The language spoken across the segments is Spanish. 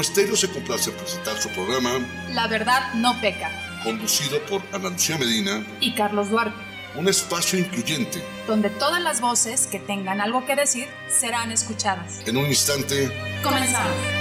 Promo Estéreo se complace en presentar su programa La verdad no peca, conducido por Ana Lucía Medina y Carlos Duarte, un espacio incluyente. donde todas las voces que tengan algo que decir serán escuchadas. En un instante, Comenzamos.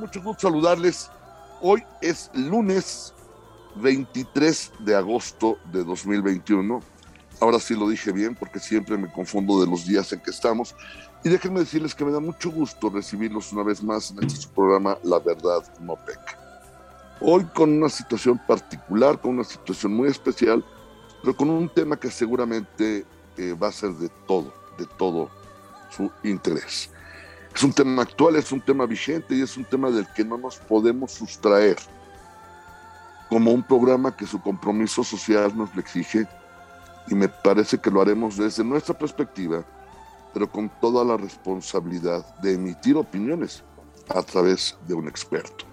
Mucho gusto saludarles. Hoy es lunes 23 de agosto de 2021. Ahora sí lo dije bien porque siempre me confundo de los días en que estamos. Y déjenme decirles que me da mucho gusto recibirlos una vez más en este programa La Verdad No. Hoy con una situación particular, con una situación muy especial, pero con un tema que seguramente eh, va a ser de todo, de todo su interés. Es un tema actual, es un tema vigente y es un tema del que no nos podemos sustraer como un programa que su compromiso social nos lo exige y me parece que lo haremos desde nuestra perspectiva, pero con toda la responsabilidad de emitir opiniones a través de un experto.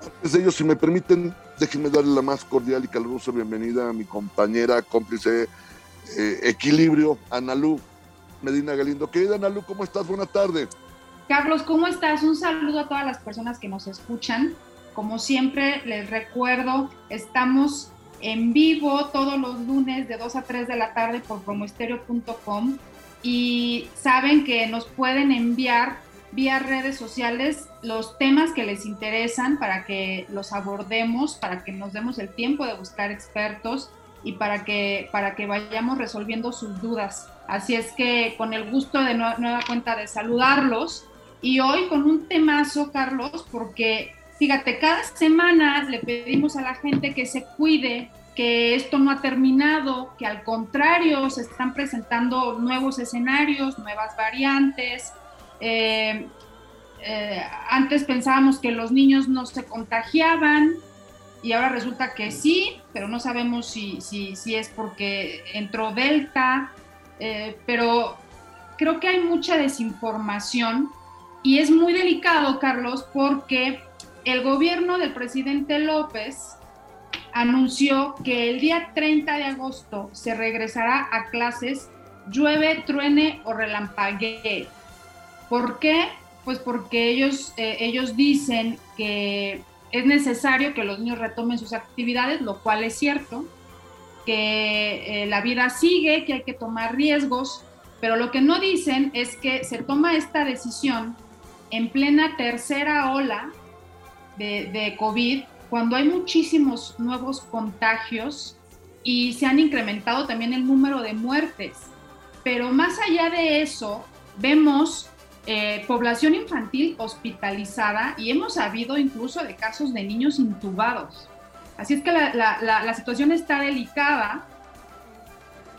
Antes de ello, si me permiten, déjenme darle la más cordial y calurosa bienvenida a mi compañera, cómplice, eh, equilibrio, Analú Medina Galindo. Querida Analú, ¿cómo estás? Buena tarde. Carlos, ¿cómo estás? Un saludo a todas las personas que nos escuchan. Como siempre, les recuerdo, estamos en vivo todos los lunes de 2 a 3 de la tarde por promoestereo.com y saben que nos pueden enviar vía redes sociales los temas que les interesan para que los abordemos, para que nos demos el tiempo de buscar expertos y para que, para que vayamos resolviendo sus dudas. Así es que con el gusto de nue- nueva cuenta de saludarlos y hoy con un temazo, Carlos, porque fíjate, cada semana le pedimos a la gente que se cuide, que esto no ha terminado, que al contrario se están presentando nuevos escenarios, nuevas variantes. Eh, eh, antes pensábamos que los niños no se contagiaban y ahora resulta que sí, pero no sabemos si, si, si es porque entró Delta, eh, pero creo que hay mucha desinformación y es muy delicado, Carlos, porque el gobierno del presidente López anunció que el día 30 de agosto se regresará a clases llueve, truene o relampaguee. ¿Por qué? Pues porque ellos, eh, ellos dicen que es necesario que los niños retomen sus actividades, lo cual es cierto, que eh, la vida sigue, que hay que tomar riesgos, pero lo que no dicen es que se toma esta decisión en plena tercera ola de, de COVID, cuando hay muchísimos nuevos contagios y se han incrementado también el número de muertes. Pero más allá de eso, vemos eh, población infantil hospitalizada y hemos sabido incluso de casos de niños intubados. Así es que la, la, la, la situación está delicada.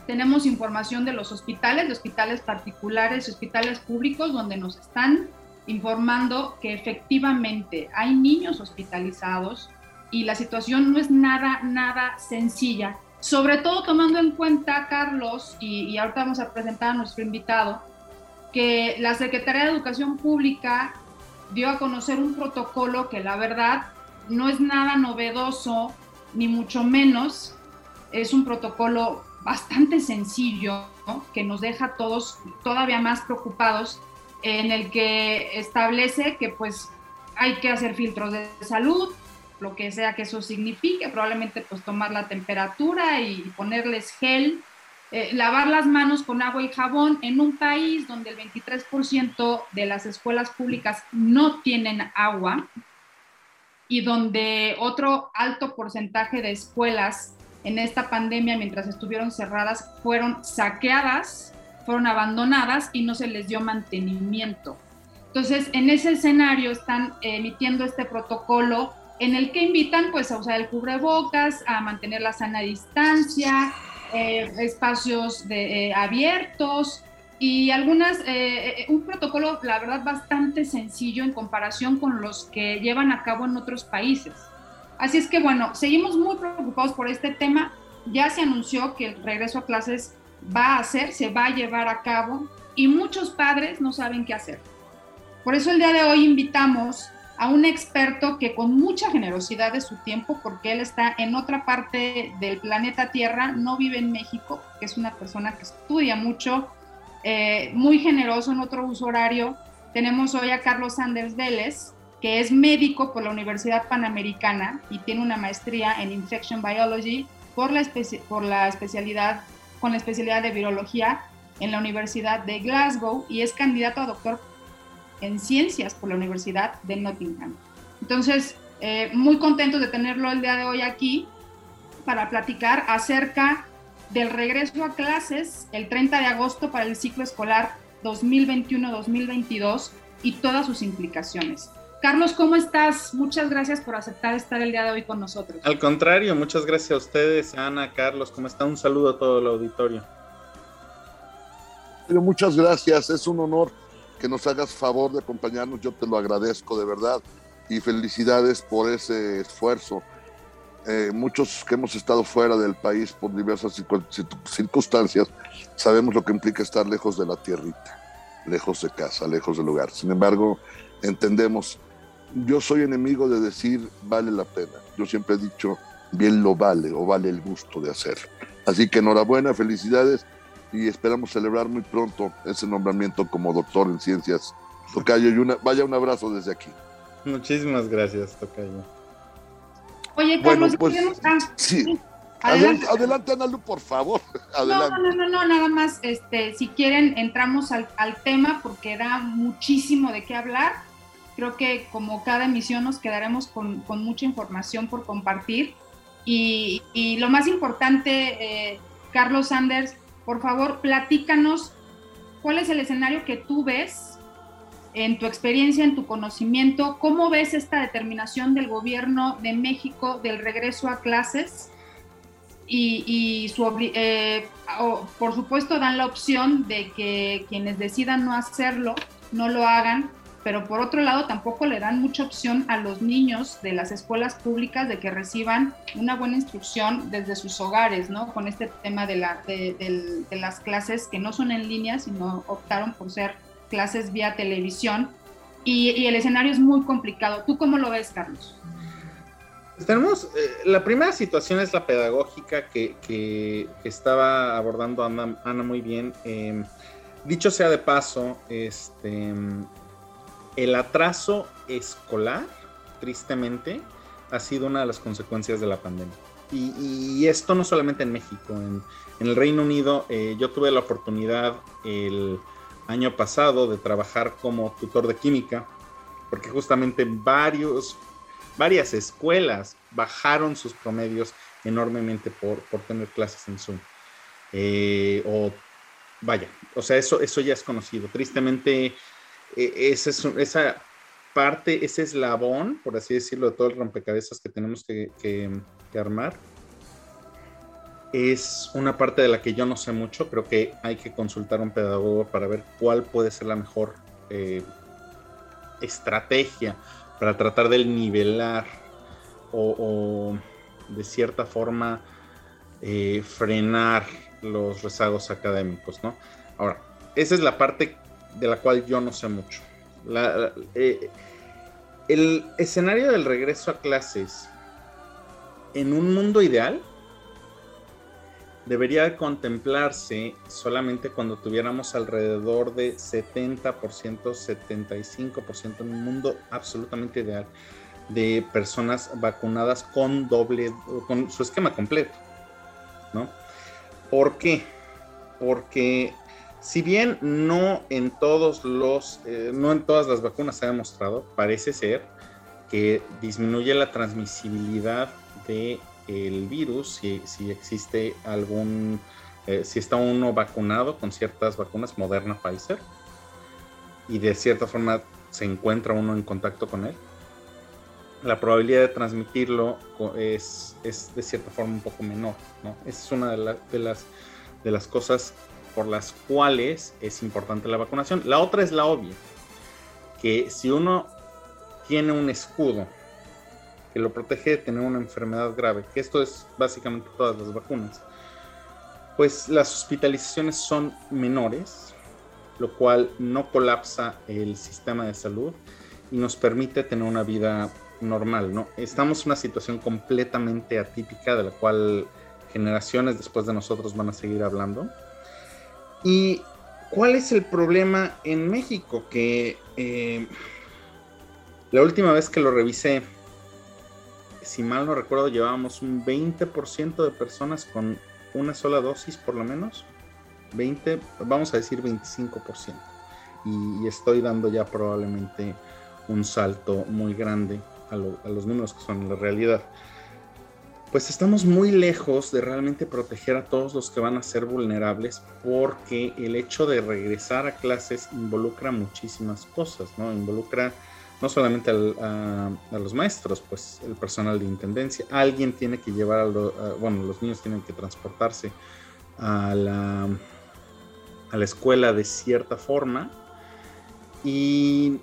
Tenemos información de los hospitales, de hospitales particulares, hospitales públicos, donde nos están informando que efectivamente hay niños hospitalizados y la situación no es nada, nada sencilla. Sobre todo tomando en cuenta, Carlos, y, y ahorita vamos a presentar a nuestro invitado, que la Secretaría de Educación Pública dio a conocer un protocolo que la verdad no es nada novedoso, ni mucho menos. Es un protocolo bastante sencillo, que nos deja todos todavía más preocupados, en el que establece que pues hay que hacer filtros de salud, lo que sea que eso signifique, probablemente pues tomar la temperatura y ponerles gel, eh, lavar las manos con agua y jabón en un país donde el 23% de las escuelas públicas no tienen agua y donde otro alto porcentaje de escuelas en esta pandemia mientras estuvieron cerradas fueron saqueadas, fueron abandonadas y no se les dio mantenimiento. Entonces, en ese escenario están emitiendo este protocolo en el que invitan pues a usar el cubrebocas, a mantener la sana distancia, eh, espacios de, eh, abiertos y algunas, eh, un protocolo la verdad bastante sencillo en comparación con los que llevan a cabo en otros países. Así es que bueno, seguimos muy preocupados por este tema, ya se anunció que el regreso a clases va a hacer, se va a llevar a cabo y muchos padres no saben qué hacer. Por eso el día de hoy invitamos a un experto que con mucha generosidad de su tiempo, porque él está en otra parte del planeta Tierra, no vive en México, que es una persona que estudia mucho, eh, muy generoso en otro uso horario. Tenemos hoy a Carlos Sanders Vélez, que es médico por la Universidad Panamericana y tiene una maestría en Infection Biology por por la especialidad, con la especialidad de virología en la Universidad de Glasgow y es candidato a doctor en ciencias por la Universidad de Nottingham. Entonces, eh, muy contentos de tenerlo el día de hoy aquí para platicar acerca del regreso a clases el 30 de agosto para el ciclo escolar 2021-2022 y todas sus implicaciones. Carlos, ¿cómo estás? Muchas gracias por aceptar estar el día de hoy con nosotros. Al contrario, muchas gracias a ustedes, Ana, Carlos, ¿cómo está? Un saludo a todo el auditorio. Muchas gracias, es un honor que nos hagas favor de acompañarnos, yo te lo agradezco de verdad y felicidades por ese esfuerzo. Eh, muchos que hemos estado fuera del país por diversas circunstancias sabemos lo que implica estar lejos de la tierrita, lejos de casa, lejos del lugar. Sin embargo, entendemos, yo soy enemigo de decir vale la pena. Yo siempre he dicho bien lo vale o vale el gusto de hacer. Así que enhorabuena, felicidades y esperamos celebrar muy pronto ese nombramiento como doctor en ciencias. Tocayo, y una, vaya un abrazo desde aquí. Muchísimas gracias, Tocayo. Oye, Carlos, pues, sí. Adelante, adelante, Analu, por favor. Adelante. No, no, no, no, nada más, este, si quieren, entramos al, al, tema porque da muchísimo de qué hablar. Creo que como cada emisión nos quedaremos con, con mucha información por compartir. Y, y lo más importante, eh, Carlos Sanders, por favor, platícanos cuál es el escenario que tú ves en tu experiencia, en tu conocimiento, cómo ves esta determinación del gobierno de México del regreso a clases y, su, eh, por supuesto dan la opción de que quienes decidan no hacerlo, no lo hagan, pero por otro lado tampoco le dan mucha opción a los niños de las escuelas públicas de que reciban una buena instrucción desde sus hogares, ¿no? Con este tema de, la, de, las clases que no son en línea, sino optaron por ser clases vía televisión. Y, el escenario es muy complicado. ¿Tú cómo lo ves, Carlos? Tenemos, eh, la primera situación es la pedagógica que, que, estaba abordando Ana, Ana muy bien. Eh, dicho sea de paso, este, el atraso escolar, tristemente, ha sido una de las consecuencias de la pandemia. Y, esto no solamente en México, en, el Reino Unido eh, yo tuve la oportunidad el año pasado de trabajar como tutor de química, porque justamente varios, varias escuelas bajaron sus promedios enormemente por, tener clases en Zoom. Eh, o vaya, o sea, eso, eso ya es conocido. Tristemente, e, esa, es, esa parte, ese eslabón, por así decirlo, de todo el rompecabezas que tenemos que, armar, es una parte de la que yo no sé mucho. Creo que hay que consultar a un pedagogo para ver cuál puede ser la mejor eh, estrategia para tratar de nivelar o, de cierta forma eh, frenar los rezagos académicos, ¿no? Ahora, esa es la parte de la cual yo no sé mucho. Eh, el escenario del regreso a clases en un mundo ideal debería contemplarse solamente cuando tuviéramos alrededor de 70%, 75% en un mundo absolutamente ideal de personas vacunadas con doble, con su esquema completo, ¿no? ¿Por qué? Porque si bien no en todos los, eh, no en todas las vacunas se ha demostrado, parece ser que disminuye la transmisibilidad del el virus si, existe algún, eh, si está uno vacunado con ciertas vacunas, Moderna, Pfizer, y de cierta forma se encuentra uno en contacto con él, la probabilidad de transmitirlo es, es de cierta forma un poco menor, ¿no? Es una de, de, las, de las cosas por las cuales es importante la vacunación. La otra es la obvia, que si uno tiene un escudo que lo protege de tener una enfermedad grave, que esto es básicamente todas las vacunas, pues las hospitalizaciones son menores, lo cual no colapsa el sistema de salud y nos permite tener una vida normal, ¿no? Estamos en una situación completamente atípica de la cual generaciones después de nosotros van a seguir hablando. ¿Y cuál es el problema en México? Que eh, la última vez que lo revisé, si mal no recuerdo, llevábamos un 20% de personas con una sola dosis por lo menos. 20, vamos a decir 25%. Y, estoy dando ya probablemente un salto muy grande a, a los números que son la realidad pues estamos muy lejos de realmente proteger a todos los que van a ser vulnerables porque el hecho de regresar a clases involucra muchísimas cosas, ¿no? Involucra no solamente a, los maestros, pues el personal de intendencia, alguien tiene que llevar a, bueno, los niños tienen que transportarse a la, a la escuela de cierta forma y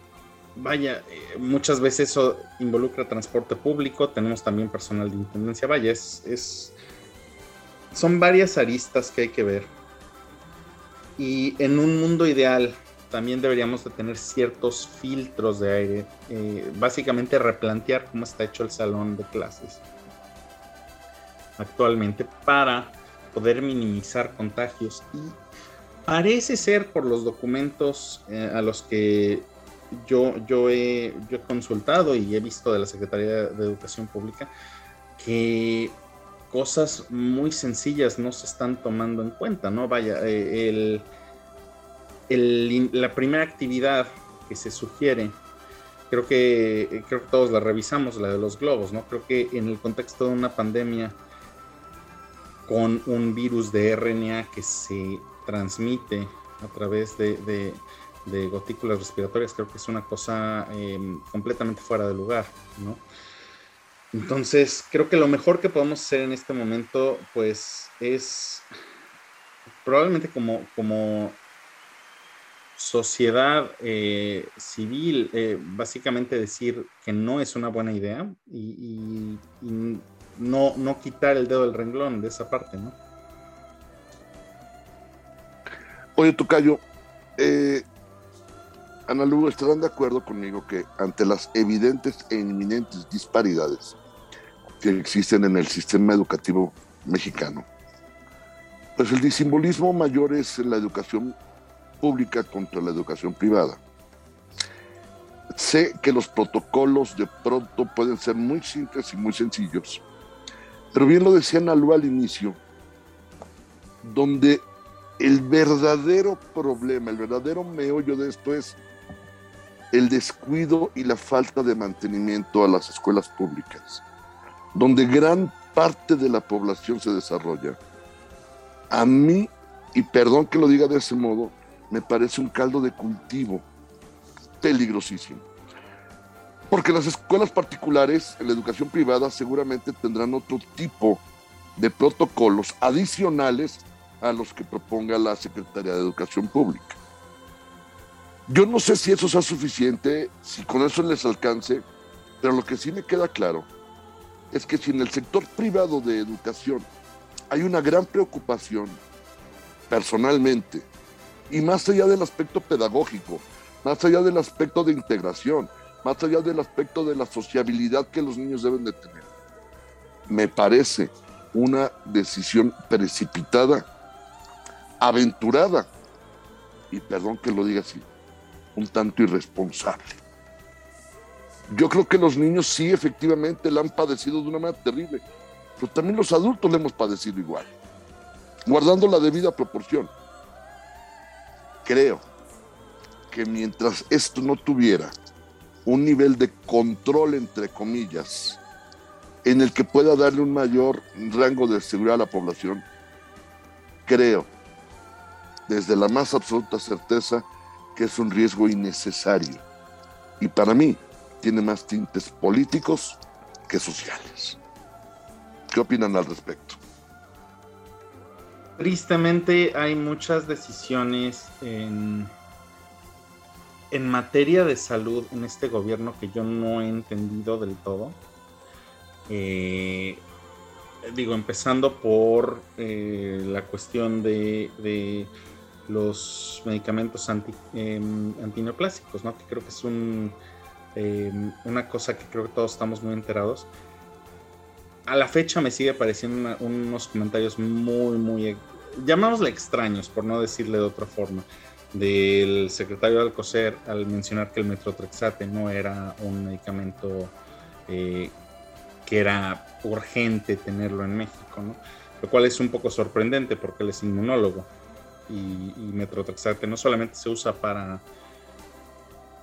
vaya, eh, muchas veces eso involucra transporte público, tenemos también personal de intendencia, vaya, es, son varias aristas que hay que ver. Y en un mundo ideal también deberíamos de tener ciertos filtros de aire, eh, básicamente replantear cómo está hecho el salón de clases actualmente para poder minimizar contagios y parece ser por los documentos eh, a los que yo, yo, he, consultado y he visto de la Secretaría de Educación Pública que cosas muy sencillas no se están tomando en cuenta, ¿no? Vaya, eh, la primera actividad que se sugiere, creo que, creo que todos la revisamos, la de los globos, ¿no? Creo que en el contexto de una pandemia con un virus de RNA que se transmite a través de, de gotículas respiratorias, creo que es una cosa em, completamente fuera de lugar, ¿no? Entonces, creo que lo mejor que podemos hacer en este momento, pues, es probablemente como, como sociedad eh, civil, eh, básicamente decir que no es una buena idea y, no, no quitar el dedo del renglón de esa parte, ¿no? Oye, Tocayo, eh, Ana estarán de acuerdo conmigo que ante las evidentes e inminentes disparidades que existen en el sistema educativo mexicano, pues el disimbolismo mayor es la educación pública contra la educación privada. Sé que los protocolos de pronto pueden ser muy simples y muy sencillos, pero bien lo decía Ana Lu al inicio, donde el verdadero problema, el verdadero meollo de esto es el descuido y la falta de mantenimiento a las escuelas públicas, donde gran parte de la población se desarrolla. A mí, y perdón que lo diga de ese modo, me parece un caldo de cultivo peligrosísimo. Porque las escuelas particulares, en la educación privada, seguramente tendrán otro tipo de protocolos adicionales a los que proponga la Secretaría de Educación Pública. Yo no sé si eso sea suficiente, si con eso les alcance, pero lo que sí me queda claro es que si en el sector privado de educación hay una gran preocupación, personalmente, y más allá del aspecto pedagógico, más allá del aspecto de integración, más allá del aspecto de la sociabilidad que los niños deben de tener, me parece una decisión precipitada, aventurada, y perdón que lo diga así, un tanto irresponsable. Yo creo que los niños sí efectivamente la han padecido de una manera terrible, pero también los adultos la hemos padecido igual, guardando la debida proporción. Creo que mientras esto no tuviera un nivel de control, entre comillas, en el que pueda darle un mayor rango de seguridad a la población, creo, desde la más absoluta certeza, que es un riesgo innecesario y para mí tiene más tintes políticos que sociales. ¿Qué opinan al respecto? Tristemente hay muchas decisiones en, en materia de salud en este gobierno que yo no he entendido del todo. Eh, digo, empezando por eh, la cuestión de, los medicamentos anti, antineoplásicos, ¿no? Que creo que es un, em, una cosa que creo que todos estamos muy enterados. A la fecha me sigue pareciendo unos comentarios muy, muy, llamémosle extraños, por no decirle de otra forma, del secretario Alcocer al mencionar que el metrotrexate no era un medicamento eh, que era urgente tenerlo en México. Lo cual es un poco sorprendente porque él es inmunólogo y, y no solamente se usa para,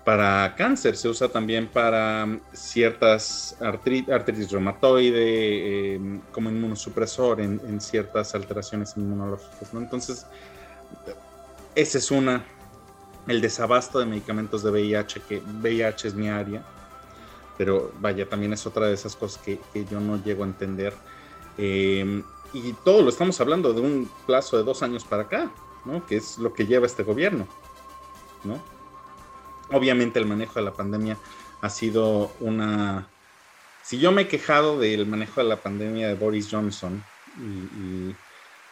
para cáncer, se usa también para ciertas artritis, reumatoide, em, como inmunosupresor en, ciertas alteraciones inmunológicas, ¿no? Entonces, ese es una. El desabasto de medicamentos de VIH, que VIH es mi área, pero vaya, también es otra de esas cosas que, yo no llego a entender. Em, y todo lo estamos hablando de un plazo de dos años para acá, ¿no? Que es lo que lleva este gobierno, ¿no? Obviamente el manejo de la pandemia ha sido una... Si yo me he quejado del manejo de la pandemia de Boris Johnson y,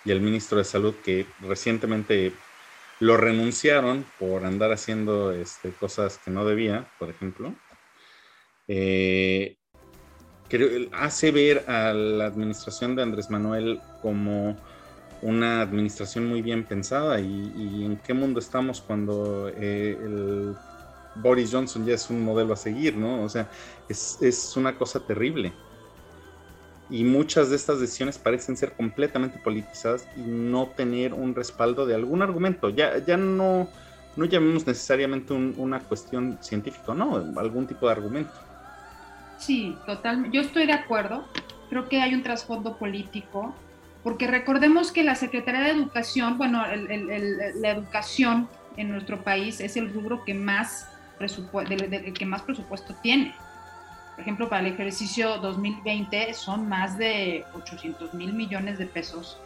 el ministro de Salud que recientemente lo renunciaron por andar haciendo este, cosas que no debía, por ejemplo, eh, hace ver a la administración de Andrés Manuel como una administración muy bien pensada y, en qué mundo estamos cuando eh, Boris Johnson ya es un modelo a seguir, ¿no? O sea, es, una cosa terrible. Y muchas de estas decisiones parecen ser completamente politizadas y no tener un respaldo de algún argumento. Ya, ya no, no llamemos necesariamente una cuestión científica, no, algún tipo de argumento. Sí, totalmente. Yo estoy de acuerdo. Creo que hay un trasfondo político, porque recordemos que la Secretaría de Educación, bueno, la educación en nuestro país es el rubro que más, presupuesto, que más presupuesto tiene. Por ejemplo, para el ejercicio 2020 son más de 800 mil millones de pesos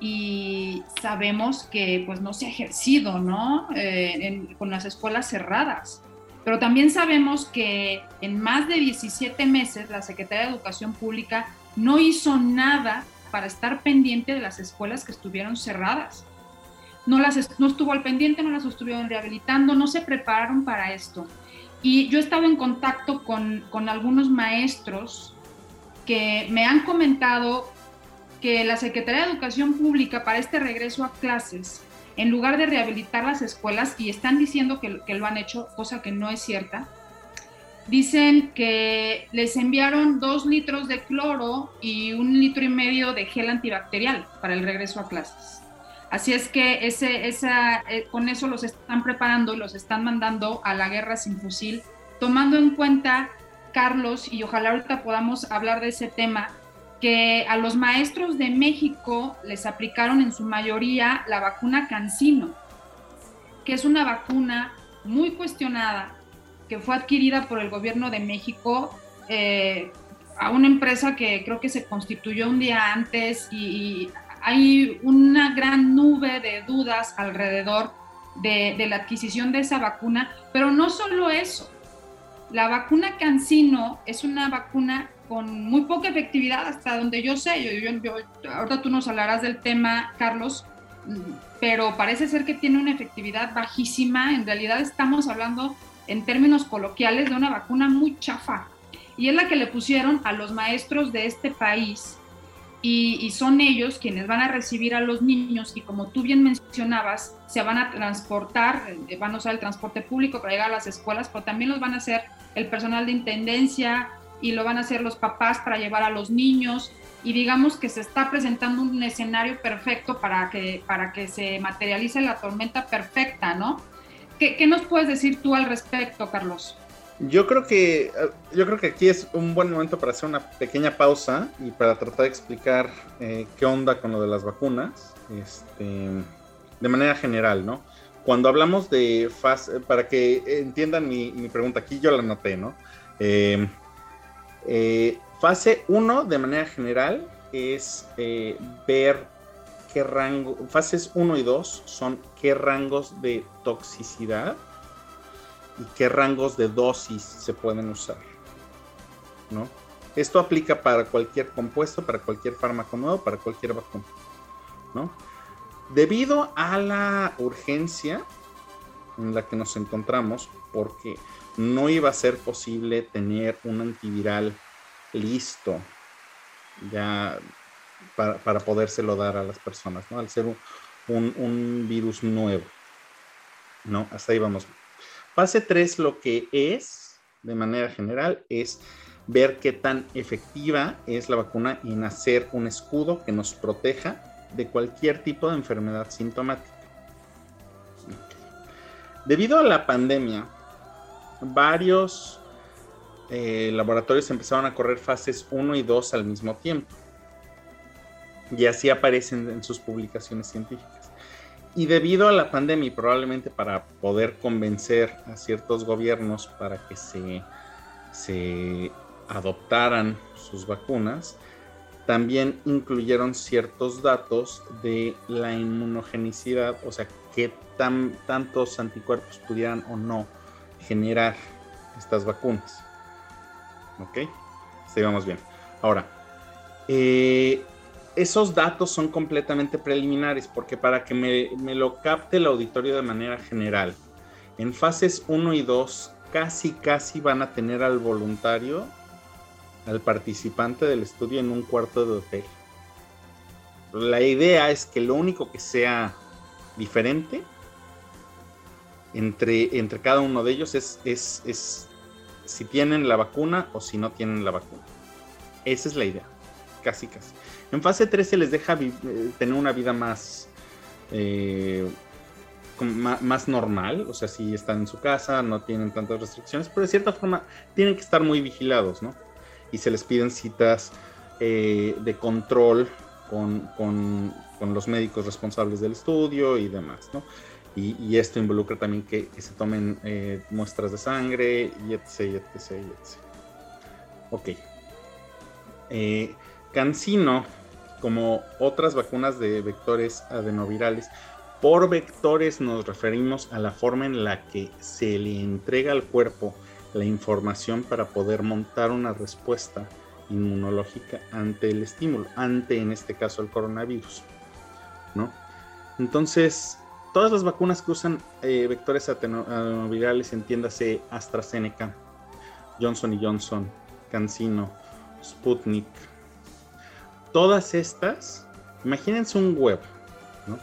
y sabemos que pues no se ha ejercido, ¿no? Eh, con las escuelas cerradas. Pero también sabemos que en más de 17 meses la Secretaría de Educación Pública no hizo nada para estar pendiente de las escuelas que estuvieron cerradas. No, las, no estuvo al pendiente, no las estuvieron rehabilitando, no se prepararon para esto. Y yo he estado en contacto con, con algunos maestros que me han comentado que la Secretaría de Educación Pública para este regreso a clases en lugar de rehabilitar las escuelas, y están diciendo que, lo han hecho, cosa que no es cierta, dicen que les enviaron dos litros de cloro y un litro y medio de gel antibacterial para el regreso a clases. Así es que eh, con eso los están preparando y los están mandando a la guerra sin fusil, tomando en cuenta, Carlos, y ojalá ahorita podamos hablar de ese tema, que a los maestros de México les aplicaron en su mayoría la vacuna Cancino, que es una vacuna muy cuestionada, que fue adquirida por el gobierno de México eh, a una empresa que creo que se constituyó un día antes y, hay una gran nube de dudas alrededor de, la adquisición de esa vacuna, pero no solo eso. La vacuna Cancino es una vacuna con muy poca efectividad hasta donde yo sé. Yo, ahorita tú nos hablarás del tema, Carlos, pero parece ser que tiene una efectividad bajísima. En realidad estamos hablando en términos coloquiales de una vacuna muy chafa. Y es la que le pusieron a los maestros de este país. Y, son ellos quienes van a recibir a los niños y como tú bien mencionabas, se van a transportar, eh, van a usar el transporte público para llegar a las escuelas, pero también los van a hacer el personal de intendencia, y lo van a hacer los papás para llevar a los niños y digamos que se está presentando un escenario perfecto para que, para que se materialice la tormenta perfecta, ¿no? ¿Qué, nos puedes decir tú al respecto, Carlos? Yo creo que yo creo que aquí es un buen momento para hacer una pequeña pausa y para tratar de explicar eh, qué onda con lo de las vacunas, este, de manera general, ¿no? Cuando hablamos de fase, para que entiendan mi, pregunta, aquí yo la noté, ¿no? Eh, eh, fase 1, de manera general, es eh, ver fases 1 y 2 son qué rangos de toxicidad y qué rangos de dosis se pueden usar, ¿no? Esto aplica para cualquier compuesto, para cualquier fármaco nuevo, para cualquier vacuna, ¿no? Debido a la urgencia en la que nos encontramos, porque no iba a ser posible tener un antiviral listo ya para, para podérselo dar a las personas, ¿no? Al ser un, virus nuevo, ¿no? Hasta ahí vamos. Fase 3 lo que es, de manera general, es ver qué tan efectiva es la vacuna en hacer un escudo que nos proteja de cualquier tipo de enfermedad sintomática. Debido a la pandemia, varios eh, laboratorios empezaron a correr fases 1 y 2 al mismo tiempo. Y así aparecen en sus publicaciones científicas. Y debido a la pandemia probablemente para poder convencer a ciertos gobiernos para que se, se adoptaran sus vacunas, también incluyeron ciertos datos de la inmunogenicidad, o sea, qué tan, tantos anticuerpos pudieran o no generar estas vacunas. ¿Ok? Sigamos bien. Ahora, eh, esos datos son completamente preliminares porque para que me, lo capte el auditorio de manera general, en fases 1 y 2 casi casi van a tener al voluntario al participante del estudio en un cuarto de hotel. La idea es que lo único que sea diferente entre, entre cada uno de ellos es, es, es si tienen la vacuna o si no tienen la vacuna. Esa es la idea, casi casi. En fase 3 se les deja eh, tener una vida más, eh, más, normal, o sea, si están en su casa, no tienen tantas restricciones, pero de cierta forma tienen que estar muy vigilados, ¿no? y se les piden citas eh, de control con, los médicos responsables del estudio y demás, ¿no? Y, esto involucra también que, se tomen muestras de sangre y etc, etc, etc. Ok. Cancino, como otras vacunas de vectores adenovirales, por vectores nos referimos a la forma en la que se le entrega al cuerpo la información para poder montar una respuesta inmunológica ante el estímulo, ante en este caso el coronavirus. ¿no? Entonces, todas las vacunas que usan eh, vectores adenovirales, entiéndase AstraZeneca, Johnson Johnson, CanSino, Sputnik, todas estas, imagínense un huevo, ¿no?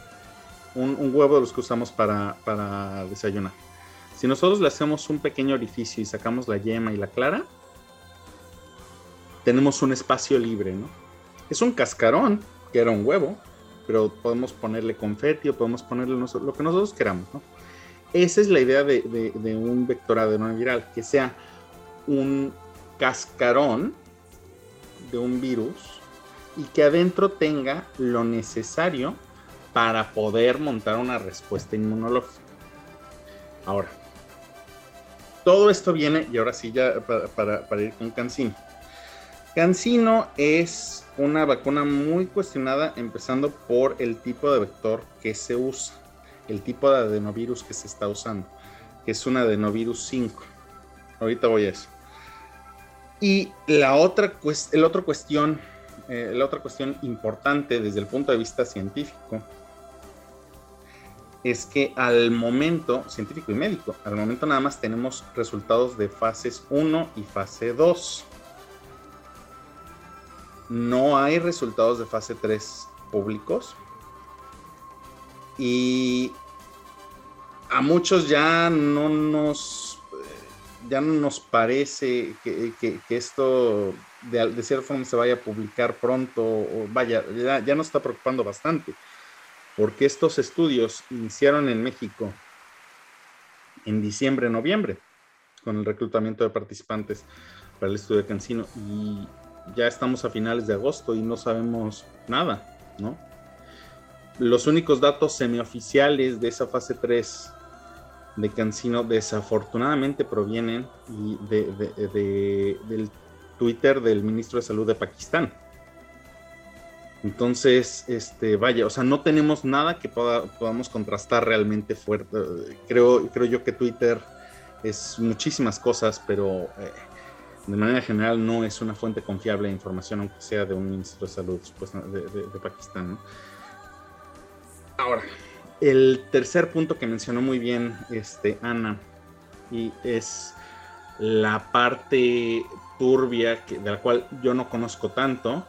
un, huevo de los que usamos para, para desayunar si nosotros le hacemos un pequeño orificio y sacamos la yema y la clara, tenemos un espacio libre, ¿no? Es un cascarón, que era un huevo, pero podemos ponerle confeti o podemos ponerle lo que nosotros queramos, ¿no? Esa es la idea de, un vector adenoviral, que sea un cascarón de un virus y que adentro tenga lo necesario para poder montar una respuesta inmunológica. Ahora, todo esto viene, y ahora sí ya para, ir con Cancino. Cancino es una vacuna muy cuestionada, empezando por el tipo de vector que se usa, el tipo de adenovirus que se está usando, que es un adenovirus 5. Ahorita voy a eso. Y la otra, el otro cuestión, eh, la otra cuestión importante desde el punto de vista científico es que al momento, científico y médico, al momento nada más tenemos resultados de fases 1 y fase 2. No hay resultados de fase 3 públicos. Y a muchos ya no nos, ya no nos parece que, esto de, cierta forma se vaya a publicar pronto, o vaya, ya, ya nos está preocupando bastante porque estos estudios iniciaron en México en diciembre, noviembre, con el reclutamiento de participantes para el estudio de Cancino y ya estamos a finales de agosto y no sabemos nada, ¿no? Los únicos datos semioficiales de esa fase 3 de Cancino desafortunadamente provienen del Twitter del ministro de Salud de Pakistán entonces, este, vaya, o sea, no tenemos nada que podamos contrastar realmente fuerte. Creo, creo yo que Twitter es muchísimas cosas, pero eh, de manera general no es una fuente confiable de información, aunque sea de un ministro de salud pues, de, Pakistán. Ahora, el tercer punto que mencionó muy bien este, Ana y es la parte turbia de la cual yo no conozco tanto,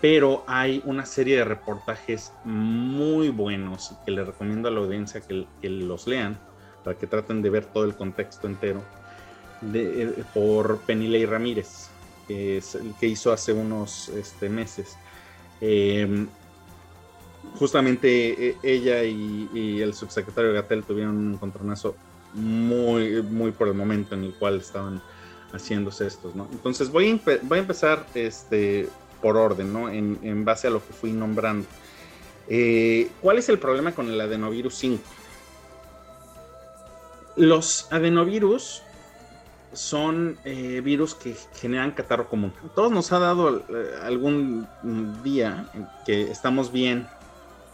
pero hay una serie de reportajes muy buenos que le recomiendo a la audiencia que, los lean para que traten de ver todo el contexto entero eh, por Penilei Ramírez, que, es el que hizo hace unos este, meses. Em, justamente e, ella y, el subsecretario Gatel tuvieron un encontronazo muy, muy por el momento en el cual estaban haciéndose estos, ¿no? Entonces voy a, voy a empezar este, por orden, ¿no? En, base a lo que fui nombrando. Eh, ¿Cuál es el problema con el adenovirus 5? Los adenovirus son eh, virus que generan catarro común. todos nos ha dado eh, algún día que estamos bien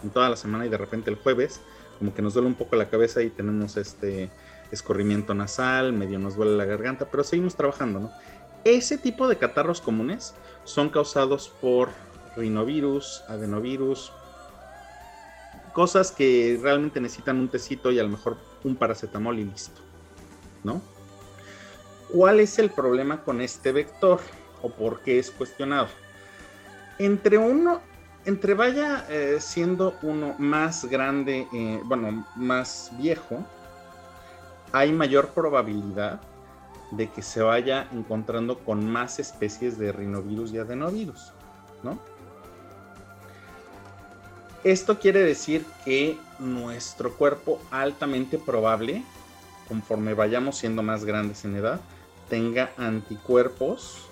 en toda la semana y de repente el jueves como que nos duele un poco la cabeza y tenemos este escorrimiento nasal, medio nos duele la garganta, pero seguimos trabajando, ¿no? Ese tipo de catarros comunes son causados por rinovirus, adenovirus, cosas que realmente necesitan un tecito y a lo mejor un paracetamol y listo, ¿no? ¿Cuál es el problema con este vector o por qué es cuestionado? Entre uno, entre vaya eh, siendo uno más grande, eh, bueno, más viejo, hay mayor probabilidad de que se vaya encontrando con más especies de rinovirus y adenovirus, ¿no? Esto quiere decir que nuestro cuerpo altamente probable, conforme vayamos siendo más grandes en edad, tenga anticuerpos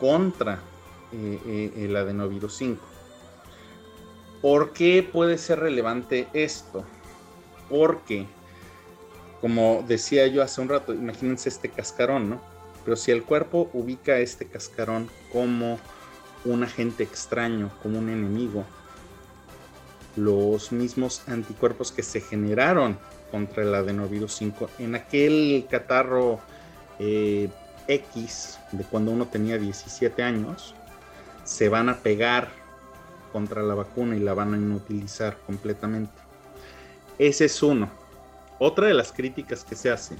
contra eh, eh, el adenovirus 5. ¿Por qué puede ser relevante esto? Porque como decía yo hace un rato, imagínense este cascarón, ¿no? Pero si el cuerpo ubica este cascarón como un agente extraño, como un enemigo, los mismos anticuerpos que se generaron contra el adenovirus 5 en aquel catarro eh, X de cuando uno tenía 17 años, se van a pegar contra la vacuna y la van a inutilizar completamente. Ese es uno. Otra de las críticas que se hace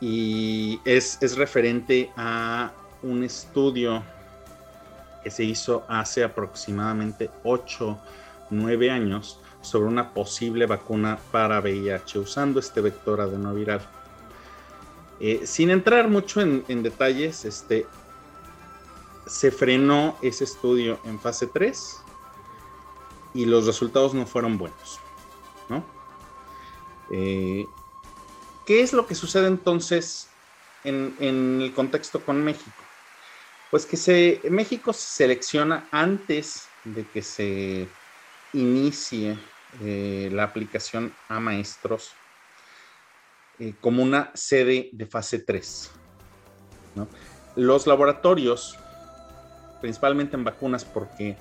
y es, referente a un estudio que se hizo hace aproximadamente 8, 9 años sobre una posible vacuna para VIH usando este vector adenoviral. Eh, sin entrar mucho en, en, detalles, este, se frenó ese estudio en fase 3 y los resultados no fueron buenos. ¿no? Eh, ¿Qué es lo que sucede entonces en, el contexto con México? Pues que México se selecciona antes de que se inicie eh, la aplicación a maestros eh, como una sede de fase 3. Los laboratorios, principalmente en vacunas, porque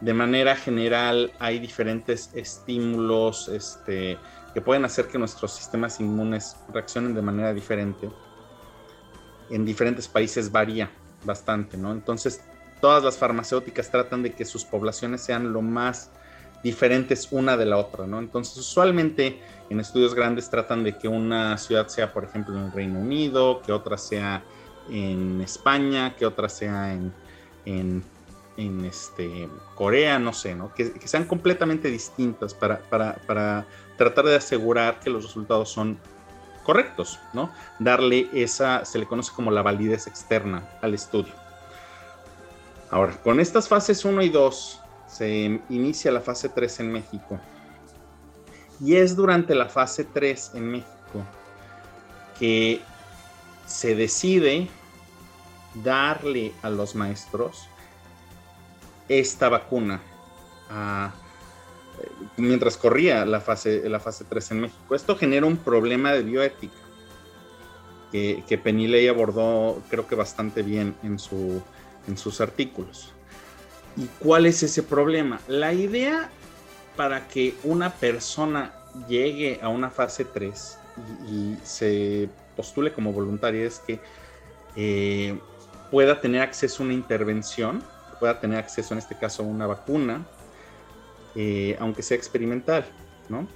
de manera general hay diferentes estímulos, este, que pueden hacer que nuestros sistemas inmunes reaccionen de manera diferente. En diferentes países varía bastante, ¿no? Entonces, todas las farmacéuticas tratan de que sus poblaciones sean lo más diferentes una de la otra, ¿no? Entonces, usualmente en estudios grandes tratan de que una ciudad sea, por ejemplo, en el Reino Unido, que otra sea en España, que otra sea en, en, este, Corea, no sé, ¿no? Que, sean completamente distintas para, para, para tratar de asegurar que los resultados son correctos, ¿no? Darle esa, se le conoce como la validez externa al estudio. Ahora, con estas fases 1 y 2 se inicia la fase 3 en México. Y es durante la fase 3 en México que se decide darle a los maestros esta vacuna a mientras corría la fase, la fase 3 en México. Esto genera un problema de bioética que, que Penilei abordó creo que bastante bien en, su, en sus artículos. ¿Y cuál es ese problema? La idea para que una persona llegue a una fase 3 y, se postule como voluntaria es que eh, pueda tener acceso a una intervención, pueda tener acceso en este caso a una vacuna, eh, aunque sea experimental, ¿no?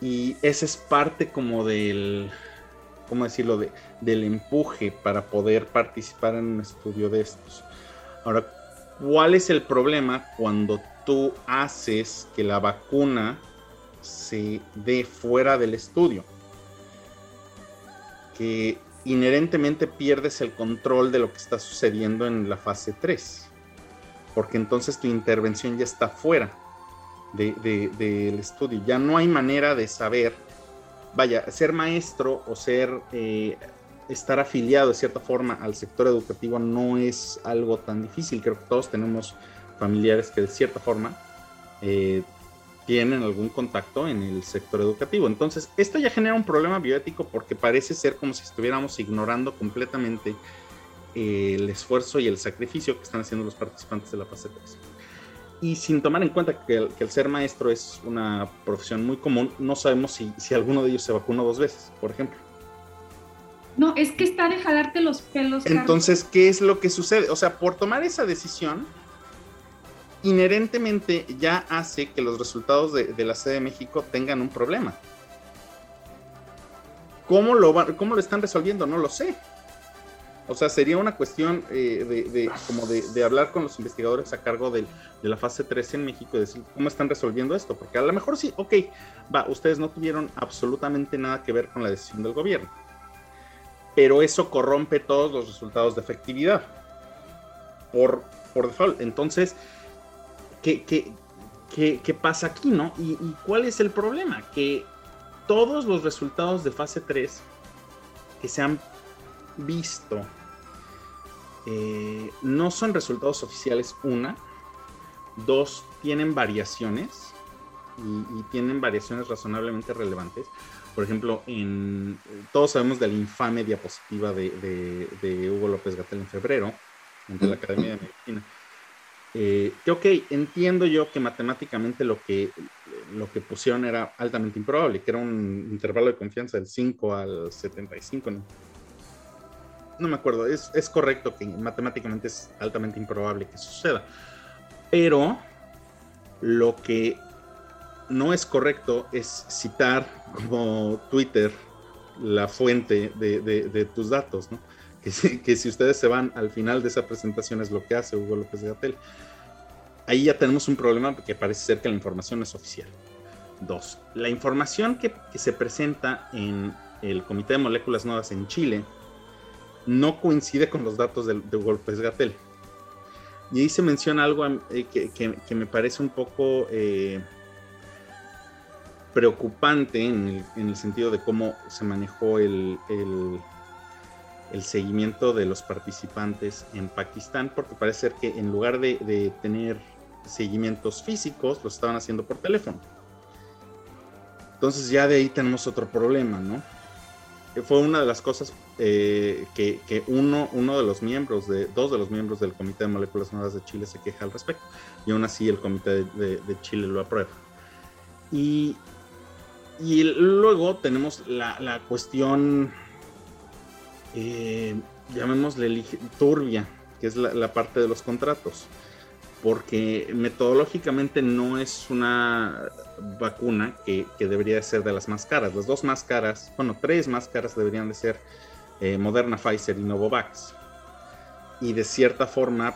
Y esa es parte como del, ¿cómo decirlo?, de, del empuje para poder participar en un estudio de estos. Ahora, ¿cuál es el problema cuando tú haces que la vacuna se dé fuera del estudio? Que inherentemente pierdes el control de lo que está sucediendo en la fase 3, porque entonces tu intervención ya está fuera del de, estudio, ya no hay manera de saber, vaya, ser maestro o ser, eh, estar afiliado de cierta forma al sector educativo no es algo tan difícil, creo que todos tenemos familiares que de cierta forma eh, tienen algún contacto en el sector educativo. Entonces, esto ya genera un problema bioético porque parece ser como si estuviéramos ignorando completamente eh, el esfuerzo y el sacrificio que están haciendo los participantes de la fase 3. Y sin tomar en cuenta que el, ser maestro es una profesión muy común, no sabemos si, si, alguno de ellos se vacunó dos veces, por ejemplo. No, es que está de jalarte los pelos. Entonces, ¿qué es lo que sucede? O sea, por tomar esa decisión, inherentemente ya hace que los resultados de, la sede de México tengan un problema. ¿Cómo lo, ¿Cómo lo están resolviendo? No lo sé. O sea, sería una cuestión eh, de, como de, hablar con los investigadores a cargo de, la fase 3 en México y decir cómo están resolviendo esto. Porque a lo mejor sí, ok, va, ustedes no tuvieron absolutamente nada que ver con la decisión del gobierno. Pero eso corrompe todos los resultados de efectividad. Por, por default. Entonces, ¿qué, pasa aquí, no? ¿Y, cuál es el problema? Que todos los resultados de fase 3 que se han visto eh, no son resultados oficiales, una. Dos, tienen variaciones y, tienen variaciones razonablemente relevantes. Por ejemplo, en, todos sabemos de la infame diapositiva de, de Hugo López Gatel en febrero ante la Academia de Medicina eh, ok, entiendo yo que matemáticamente lo que, lo que pusieron era altamente improbable, que era un intervalo de confianza del 5 al 75. No, no me acuerdo, es, es correcto que matemáticamente es altamente improbable que suceda. Pero lo que no es correcto es citar como Twitter la fuente de, de, tus datos, ¿no? Que si, que si, ustedes se van al final de esa presentación es lo que hace Hugo López de Gatel ahí ya tenemos un problema porque parece ser que la información es oficial. Dos, la información que, se presenta en el Comité de Moléculas Nuevas en Chile no coincide con los datos de, de Golpes Gatel. Y ahí se menciona algo eh, que, me parece un poco eh, preocupante en el, sentido de cómo se manejó el, el, seguimiento de los participantes en Pakistán, porque parece ser que en lugar de tener seguimientos físicos los estaban haciendo por teléfono. Entonces ya de ahí tenemos otro problema, ¿no? Fue una de las cosas eh, que, uno, uno de los miembros, de, dos de los miembros del Comité de Moléculas Nuevas de Chile se queja al respecto. Y aún así el Comité de, Chile lo aprueba. Y, y luego tenemos la, cuestión, eh, llamémosle turbia, que es la parte de los contratos porque metodológicamente no es una vacuna que, debería ser de las más caras. Las dos más caras, bueno, tres más caras deberían de ser eh, Moderna, Pfizer y Novavax. Y de cierta forma,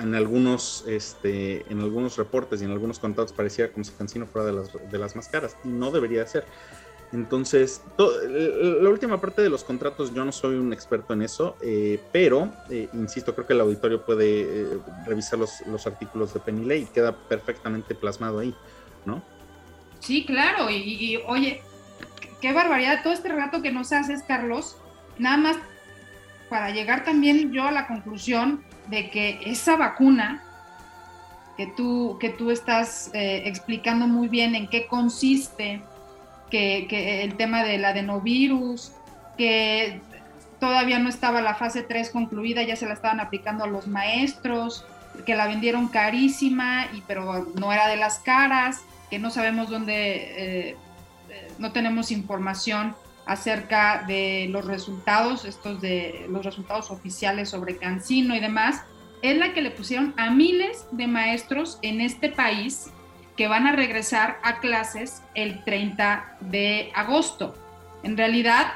en, algunos, este, en algunos reportes y en algunos contratos parecía como si Cancino fuera de las, de las más caras. Y no debería de ser. Entonces, la última parte de los contratos, yo no soy un experto en eso, eh, pero, eh, insisto, creo que el auditorio puede revisar los, artículos de Penny Ley y queda perfectamente plasmado ahí, ¿no? Sí, claro, y, oye, qué barbaridad todo este relato que nos haces, Carlos, nada más para llegar también yo a la conclusión de que esa vacuna que tú, que tú estás explicando muy bien en qué consiste, que, el tema del adenovirus, que todavía no estaba la fase 3 concluida, ya se la estaban aplicando a los maestros, que la vendieron carísima, y, pero no era de las caras, que no sabemos dónde, eh, no tenemos información acerca de los resultados, estos de los resultados oficiales sobre Cancino y demás, es la que le pusieron a miles de maestros en este país que van a regresar a clases el 30 de agosto. En realidad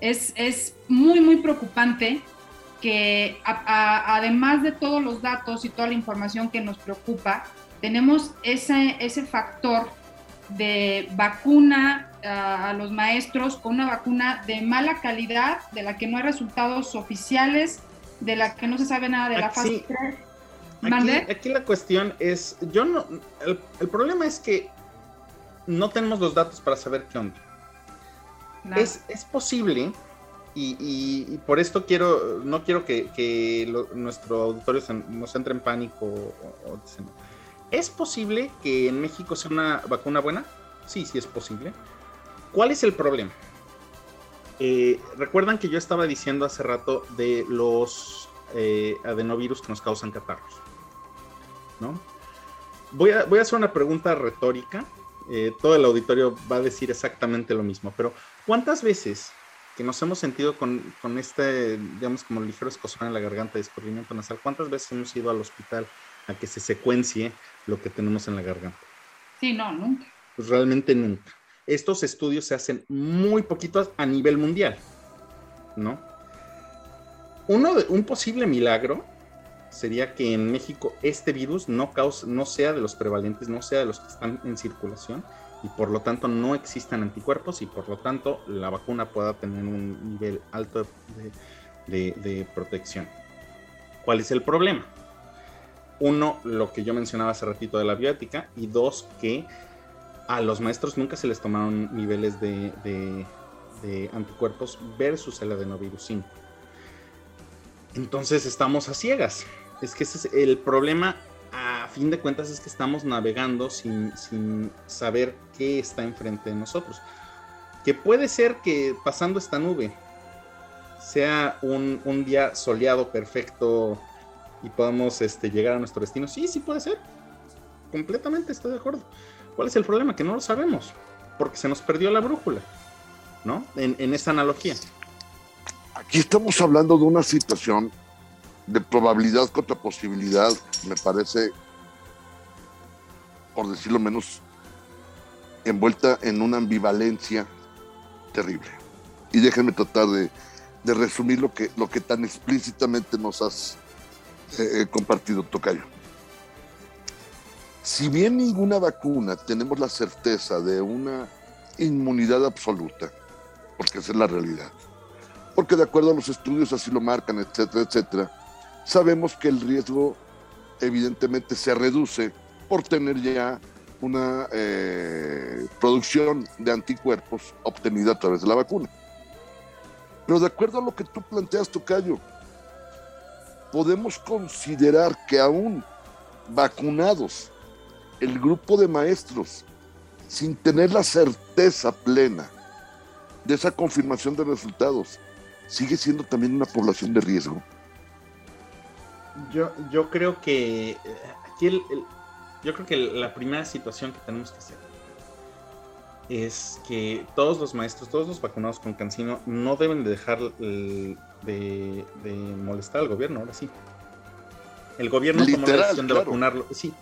es, es muy, muy preocupante que además de todos los datos y toda la información que nos preocupa, tenemos ese, ese factor de vacuna a, los maestros con una vacuna de mala calidad, de la que no hay resultados oficiales, de la que no se sabe nada de la fase 3. Aquí, aquí, la cuestión es, yo no, el, problema es que no tenemos los datos para saber qué onda. Es, es, posible, y, por esto quiero, no quiero que, nuestro auditorio nos entre en pánico. O, ¿Es posible que en México sea una vacuna buena? Sí, sí es posible. ¿Cuál es el problema? Eh, recuerdan que yo estaba diciendo hace rato de los eh, adenovirus que nos causan catarros. ¿No? Voy a, voy a hacer una pregunta retórica. Eh, todo el auditorio va a decir exactamente lo mismo, pero ¿cuántas veces que nos hemos sentido con, con este, digamos, como ligero escozón en la garganta de escurrimiento nasal, cuántas veces hemos ido al hospital a que se secuencie lo que tenemos en la garganta? Sí, no, nunca. Pues realmente nunca estos estudios se hacen muy poquitos a nivel mundial, ¿no? Uno un posible milagro sería que en México este virus no, cause, no sea de los prevalentes, no sea de los que están en circulación y por lo tanto no existan anticuerpos y por lo tanto la vacuna pueda tener un nivel alto de, de protección. ¿Cuál es el problema? Uno, lo que yo mencionaba hace ratito de la biótica y dos, que a los maestros nunca se les tomaron niveles de, anticuerpos versus el adenovirus 5. Entonces estamos a ciegas. Es que ese es el problema, a fin de cuentas, es que estamos navegando sin, saber qué está enfrente de nosotros. Que puede ser que pasando esta nube sea un, día soleado perfecto y podamos este, llegar a nuestro destino. Sí, sí puede ser. Completamente estoy de acuerdo. ¿Cuál es el problema? Que no lo sabemos, porque se nos perdió la brújula, ¿no? En, en esta analogía. Aquí estamos hablando de una situación de probabilidad contra posibilidad, me parece, por decirlo menos, envuelta en una ambivalencia terrible. Y déjenme tratar de, resumir lo que, lo que tan explícitamente nos has eh, eh, compartido, Tocayo si bien ninguna vacuna tenemos la certeza de una inmunidad absoluta, porque esa es la realidad, porque de acuerdo a los estudios así lo marcan, etcétera, etcétera, sabemos que el riesgo evidentemente se reduce por tener ya una eh, producción de anticuerpos obtenida a través de la vacuna. Pero de acuerdo a lo que tú planteas, Tocayo, podemos considerar que aún vacunados el grupo de maestros, sin tener la certeza plena de esa confirmación de resultados, sigue siendo también una población de riesgo. Yo, yo creo que eh, aquí yo creo que la primera situación que tenemos que hacer es que todos los maestros, todos los vacunados con cancino no deben de dejar de, molestar al gobierno, ahora sí. El gobierno tomó la decisión de vacunarlo. Sí,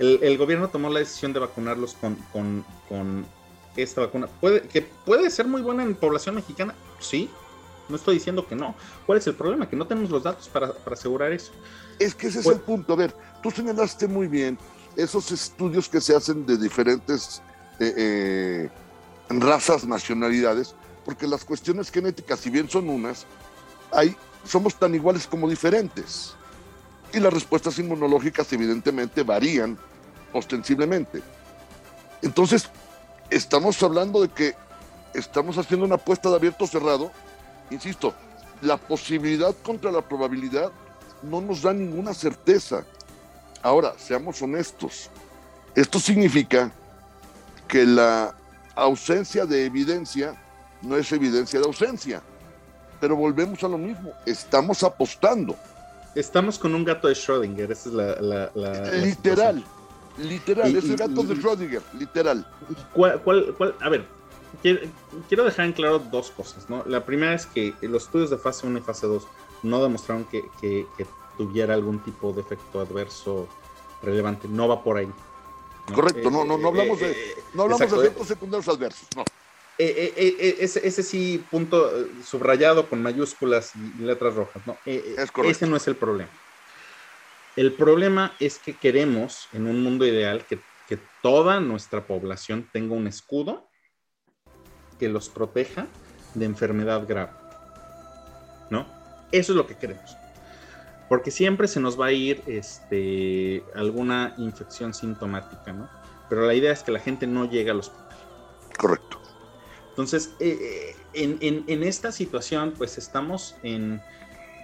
el, gobierno tomó la decisión de vacunarlos con, esta vacuna. ¿Puede, ¿Que puede ser muy buena en población mexicana? Sí, no estoy diciendo que no. ¿Cuál es el problema? Que no tenemos los datos para, asegurar eso. Es que ese es pues el punto. A ver, tú señalaste muy bien esos estudios que se hacen de diferentes eh, eh, razas, nacionalidades, porque las cuestiones genéticas, si bien son unas, hay, somos tan iguales como diferentes. Y las respuestas inmunológicas evidentemente varían ostensiblemente. Entonces, estamos hablando de que estamos haciendo una apuesta de abierto cerrado. Insisto, la posibilidad contra la probabilidad no nos da ninguna certeza. Ahora, seamos honestos. Esto significa que la ausencia de evidencia no es evidencia de ausencia. Pero volvemos a lo mismo, estamos apostando. Estamos con un gato de Schrödinger, esa es la... literal, literal, es el gato de Schrödinger, literal. ¿cuál, cuál, a ver, quiero, dejar en claro dos cosas, ¿no? La primera es que los estudios de fase 1 y fase 2 no demostraron que, tuviera algún tipo de efecto adverso relevante. No va por ahí. Correcto, no, no, no hablamos de, no hablamos de efectos secundarios adversos, no. ese, ese, sí, punto subrayado con mayúsculas y letras rojas, ¿no? ese no es el problema. El problema es que queremos, en un mundo ideal, que, toda nuestra población tenga un escudo que los proteja de enfermedad grave. ¿No? Eso es lo que queremos. Porque siempre se nos va a ir este, alguna infección sintomática, ¿no? Pero la idea es que la gente no llegue al hospital. Correcto. Entonces, eh, eh, en, esta situación, pues estamos en,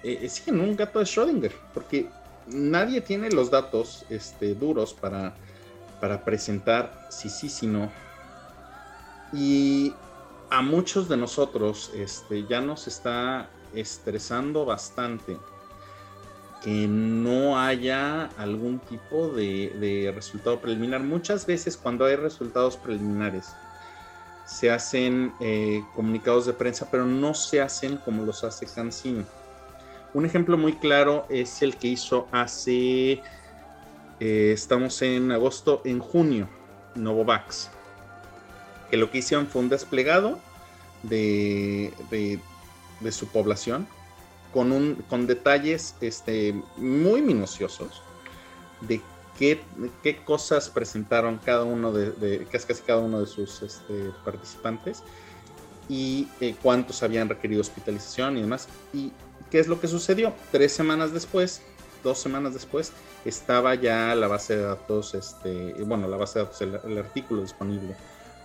eh, sí, en un gato de Schrödinger, porque nadie tiene los datos este, duros para, para presentar si sí, si no. Y a muchos de nosotros este, ya nos está estresando bastante que no haya algún tipo de, resultado preliminar. Muchas veces cuando hay resultados preliminares se hacen eh, comunicados de prensa, pero no se hacen como los hace Cancino. Un ejemplo muy claro es el que hizo hace, eh, estamos en agosto, en junio, Novovax, que lo que hicieron fue un desplegado de, de, su población con, un, con detalles este, muy minuciosos de qué, qué, cosas presentaron cada uno de, casi cada uno de sus este, participantes y eh, cuántos habían requerido hospitalización y demás. Y ¿Qué es lo que sucedió? Tres semanas después, dos semanas después, estaba ya la base de datos, este, bueno, la base de datos, el, artículo disponible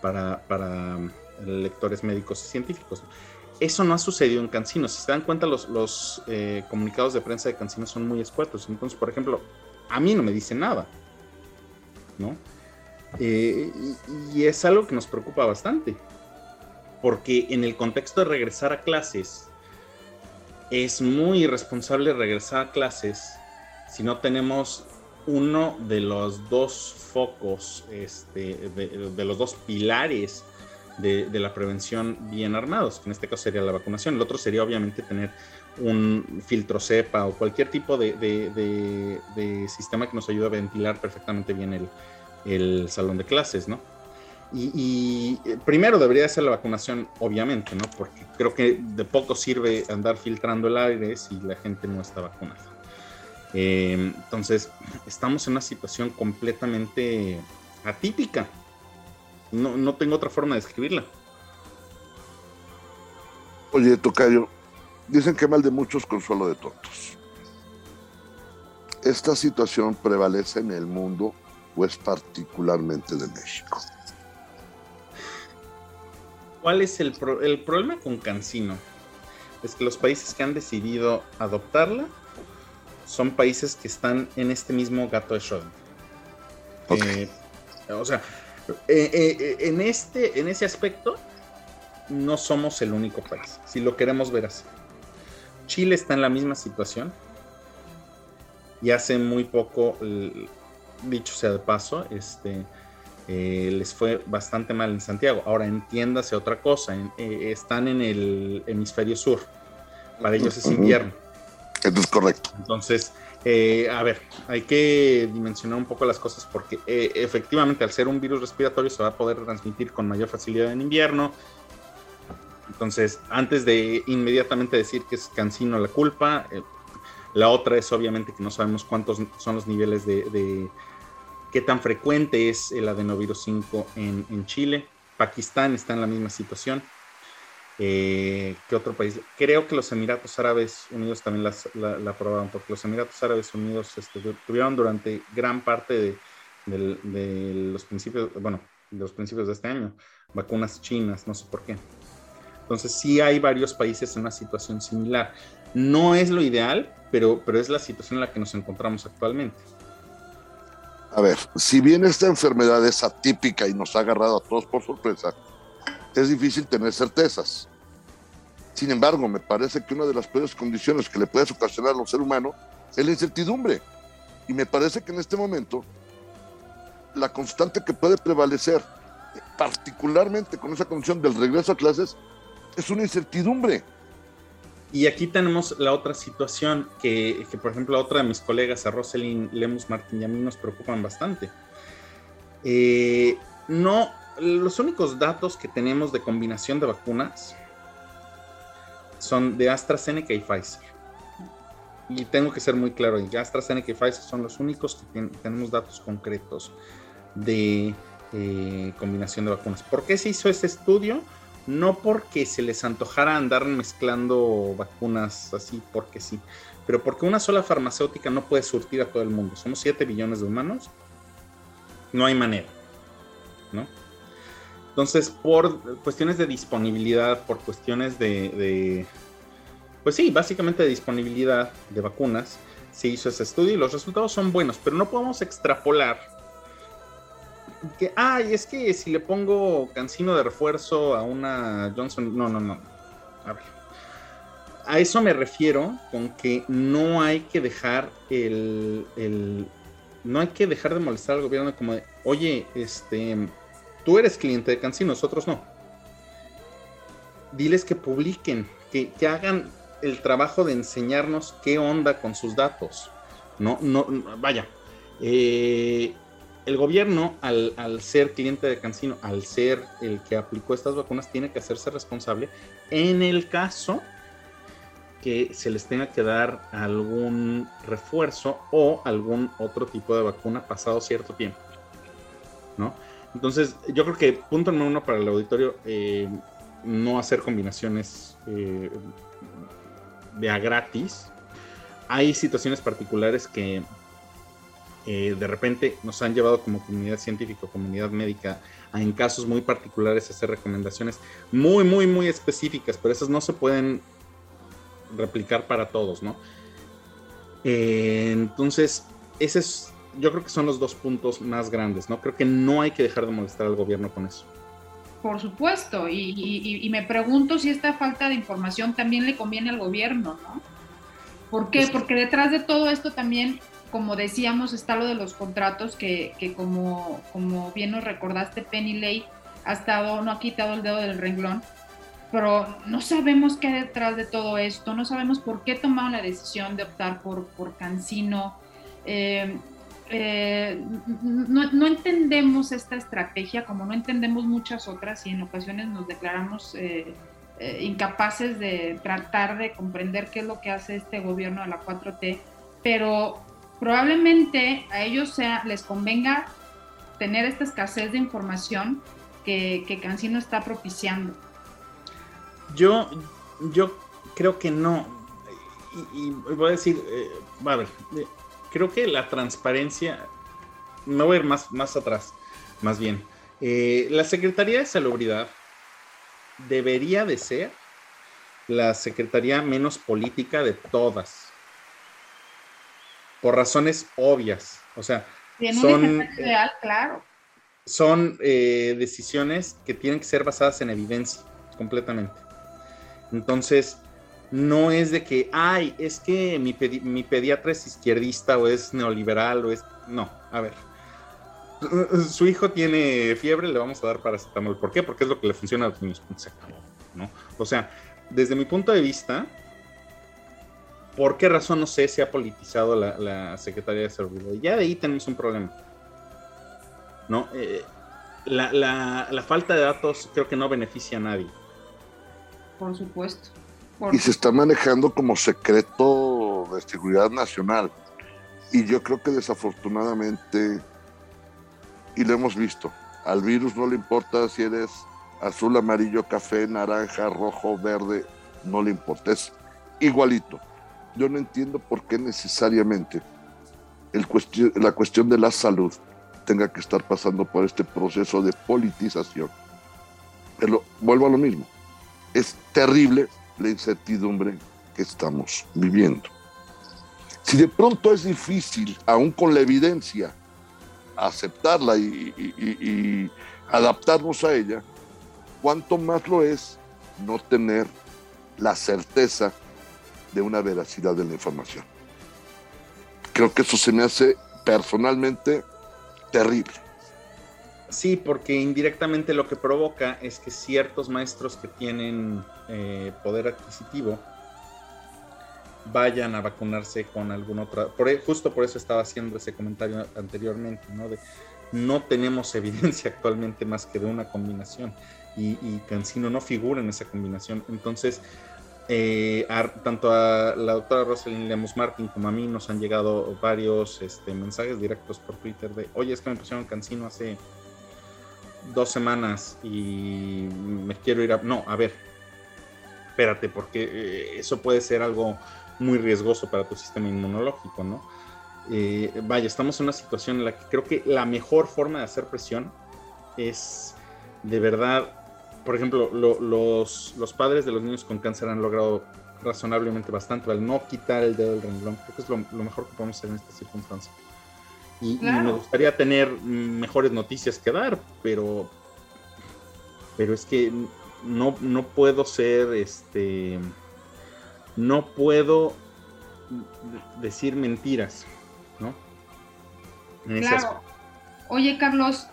para, para um, lectores médicos y científicos. Eso no ha sucedido en Cancino. Si se dan cuenta, los, los eh, comunicados de prensa de Cancino son muy escuetos. Entonces, por ejemplo, a mí no me dice nada, ¿no? Eh, y, y es algo que nos preocupa bastante, porque en el contexto de regresar a clases, es muy irresponsable regresar a clases si no tenemos uno de los dos focos, este, de, los dos pilares de, la prevención bien armados, que en este caso sería la vacunación. El otro sería obviamente tener un filtro cepa o cualquier tipo de, sistema que nos ayude a ventilar perfectamente bien el, el salón de clases, ¿no? Y, eh, primero debería ser la vacunación, obviamente, ¿no? Porque creo que de poco sirve andar filtrando el aire si la gente no está vacunada. Eh, entonces, estamos en una situación completamente atípica. No, no tengo otra forma de describirla. Oye, Tocayo, dicen que mal de muchos, consuelo de tontos. ¿Esta situación prevalece en el mundo o es particularmente de México? ¿Cuál es el, el problema con Cancino? Es que los países que han decidido adoptarla son países que están en este mismo gato de Schrödinger. Eh, o sea, eh, eh, en, este, en ese aspecto, no somos el único país, si lo queremos ver así. Chile está en la misma situación. Y hace muy poco, dicho sea de paso, este, eh, les fue bastante mal en Santiago. Ahora entiéndase otra cosa, eh, están en el hemisferio sur, para ellos es invierno. Eso es correcto. Entonces, eh, a ver, hay que dimensionar un poco las cosas porque efectivamente al ser un virus respiratorio se va a poder transmitir con mayor facilidad en invierno. Entonces, antes de inmediatamente decir que es Cancino la culpa, la otra es obviamente que no sabemos cuántos son los niveles de qué tan frecuente es el adenovirus 5 en, Chile. Pakistán está en la misma situación. Eh, ¿Qué otro país? Creo que los Emiratos Árabes Unidos también la, aprobaron, porque los Emiratos Árabes Unidos este, tuvieron durante gran parte de, los principios, bueno, de los principios de este año, vacunas chinas, no sé por qué. Entonces sí hay varios países en una situación similar. No es lo ideal, pero, pero es la situación en la que nos encontramos actualmente. A ver, si bien esta enfermedad es atípica y nos ha agarrado a todos por sorpresa, es difícil tener certezas. Sin embargo, me parece que una de las peores condiciones que le puedes ocasionar a un ser humano es la incertidumbre. Y me parece que en este momento la constante que puede prevalecer particularmente con esa condición del regreso a clases, es una incertidumbre. Y aquí tenemos la otra situación que, por ejemplo, a otra de mis colegas, a Roselyn Lemus Martín y a mí nos preocupan bastante. Eh, no, los únicos datos que tenemos de combinación de vacunas son de AstraZeneca y Pfizer. Y tengo que ser muy claro, AstraZeneca y Pfizer son los únicos que tenemos datos concretos de eh, combinación de vacunas. ¿Por qué se hizo este estudio? No porque se les antojara andar mezclando vacunas así porque sí, pero porque una sola farmacéutica no puede surtir a todo el mundo. Somos 7 billones de humanos. No hay manera. ¿No? Entonces, por cuestiones de disponibilidad, por cuestiones de, pues sí, básicamente de disponibilidad de vacunas, se hizo ese estudio y los resultados son buenos, pero no podemos extrapolar que, ay, es que si le pongo cancino de refuerzo a una Johnson, no, no, no. A ver. A eso me refiero con que no hay que dejar el, no hay que dejar de molestar al gobierno como de, oye, este, tú eres cliente de Cancino, nosotros no. Diles que publiquen, que, que hagan el trabajo de enseñarnos qué onda con sus datos. No, no, vaya. Eh, el gobierno, al, ser cliente de Cancino, al ser el que aplicó estas vacunas, tiene que hacerse responsable en el caso que se les tenga que dar algún refuerzo o algún otro tipo de vacuna pasado cierto tiempo. ¿No? Entonces, yo creo que punto número uno para el auditorio, eh, no hacer combinaciones eh, de a gratis. Hay situaciones particulares que eh, de repente nos han llevado como comunidad científica, comunidad médica, a en casos muy particulares hacer recomendaciones muy, muy, muy específicas, pero esas no se pueden replicar para todos, ¿no? Eh, entonces, ese es, yo creo que son los dos puntos más grandes, ¿no? Creo que no hay que dejar de molestar al gobierno con eso. Por supuesto, y, me pregunto si esta falta de información también le conviene al gobierno, ¿no? ¿Por qué? Porque detrás de todo esto también como decíamos, está lo de los contratos que, como, como bien nos recordaste, Penny Lay ha estado, no ha quitado el dedo del renglón, pero no sabemos qué hay detrás de todo esto, no sabemos por qué tomaron la decisión de optar por, por Cancino. Eh, eh, no, entendemos esta estrategia, como no entendemos muchas otras y en ocasiones nos declaramos eh, incapaces de tratar de comprender qué es lo que hace este gobierno de la 4T, pero probablemente a ellos sea, les convenga tener esta escasez de información que, Cancino está propiciando. Yo, yo creo que no. Y, voy a decir, eh, a ver, eh, creo que la transparencia, me voy a ir más, más atrás, más bien. Eh, la Secretaría de Salubridad debería de ser la secretaría menos política de todas por razones obvias. O sea, son, real, claro. son eh, decisiones que tienen que ser basadas en evidencia, completamente. Entonces, no es de que, ay, es que mi, mi pediatra es izquierdista o es neoliberal o es... No, a ver. Su hijo tiene fiebre, le vamos a dar paracetamol. ¿Por qué? Porque es lo que le funciona a los niños. ¿no? O sea, desde mi punto de vista, ¿Por qué razón no sé se ha politizado la, Secretaría de Seguridad? Ya de ahí tenemos un problema. ¿No? Eh, la, falta de datos creo que no beneficia a nadie. Por supuesto. Y se está manejando como secreto de seguridad nacional. Y yo creo que desafortunadamente, y lo hemos visto, al virus no le importa si eres azul, amarillo, café, naranja, rojo, verde, no le importa, es igualito yo no entiendo por qué necesariamente la cuestión de la salud tenga que estar pasando por este proceso de politización. Pero vuelvo a lo mismo. Es terrible la incertidumbre que estamos viviendo. Si de pronto es difícil, aún con la evidencia, aceptarla y, y adaptarnos a ella, cuánto más lo es no tener la certeza de una veracidad de la información. Creo que eso se me hace personalmente terrible. Sí, porque indirectamente lo que provoca es que ciertos maestros que tienen eh, poder adquisitivo vayan a vacunarse con alguna otra. Por, e, justo por eso estaba haciendo ese comentario anteriormente, ¿no? De no tenemos evidencia actualmente más que de una combinación y, y Cancino no figura en esa combinación. Entonces, eh, tanto a la doctora Rosalind Lemus Martin como a mí nos han llegado varios este, mensajes directos por Twitter de, oye, es que me pusieron Cancino hace dos semanas y me quiero ir a... No, a ver, espérate, porque eh, eso puede ser algo muy riesgoso para tu sistema inmunológico, ¿no? Eh, vaya, estamos en una situación en la que creo que la mejor forma de hacer presión es de verdad, por ejemplo, los, los padres de los niños con cáncer han logrado razonablemente bastante al no quitar el dedo del renglón. Creo que es lo, mejor que podemos hacer en esta circunstancia. Y, me gustaría tener mejores noticias que dar, pero, pero es que no, no puedo ser, este, no puedo decir mentiras, ¿no? claro. Oye, Carlos,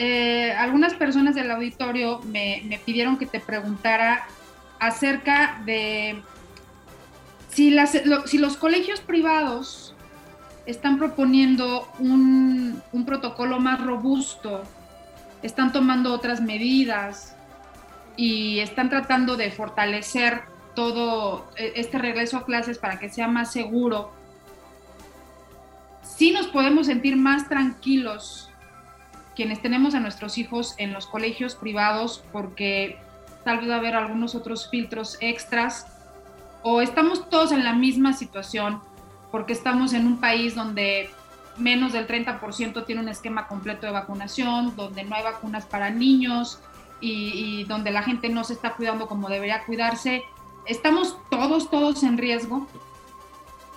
eh, algunas personas del auditorio me, pidieron que te preguntara acerca de si los colegios privados están proponiendo un, protocolo más robusto, están tomando otras medidas y están tratando de fortalecer todo e, este regreso a clases para que sea más seguro, sí nos podemos sentir más tranquilos quienes tenemos a nuestros hijos en los colegios privados porque tal vez va a haber algunos otros filtros extras o estamos todos en la misma situación porque estamos en un país donde menos del 30% tiene un esquema completo de vacunación, donde no hay vacunas para niños y, donde la gente no se está cuidando como debería cuidarse. ¿Estamos todos, todos en riesgo?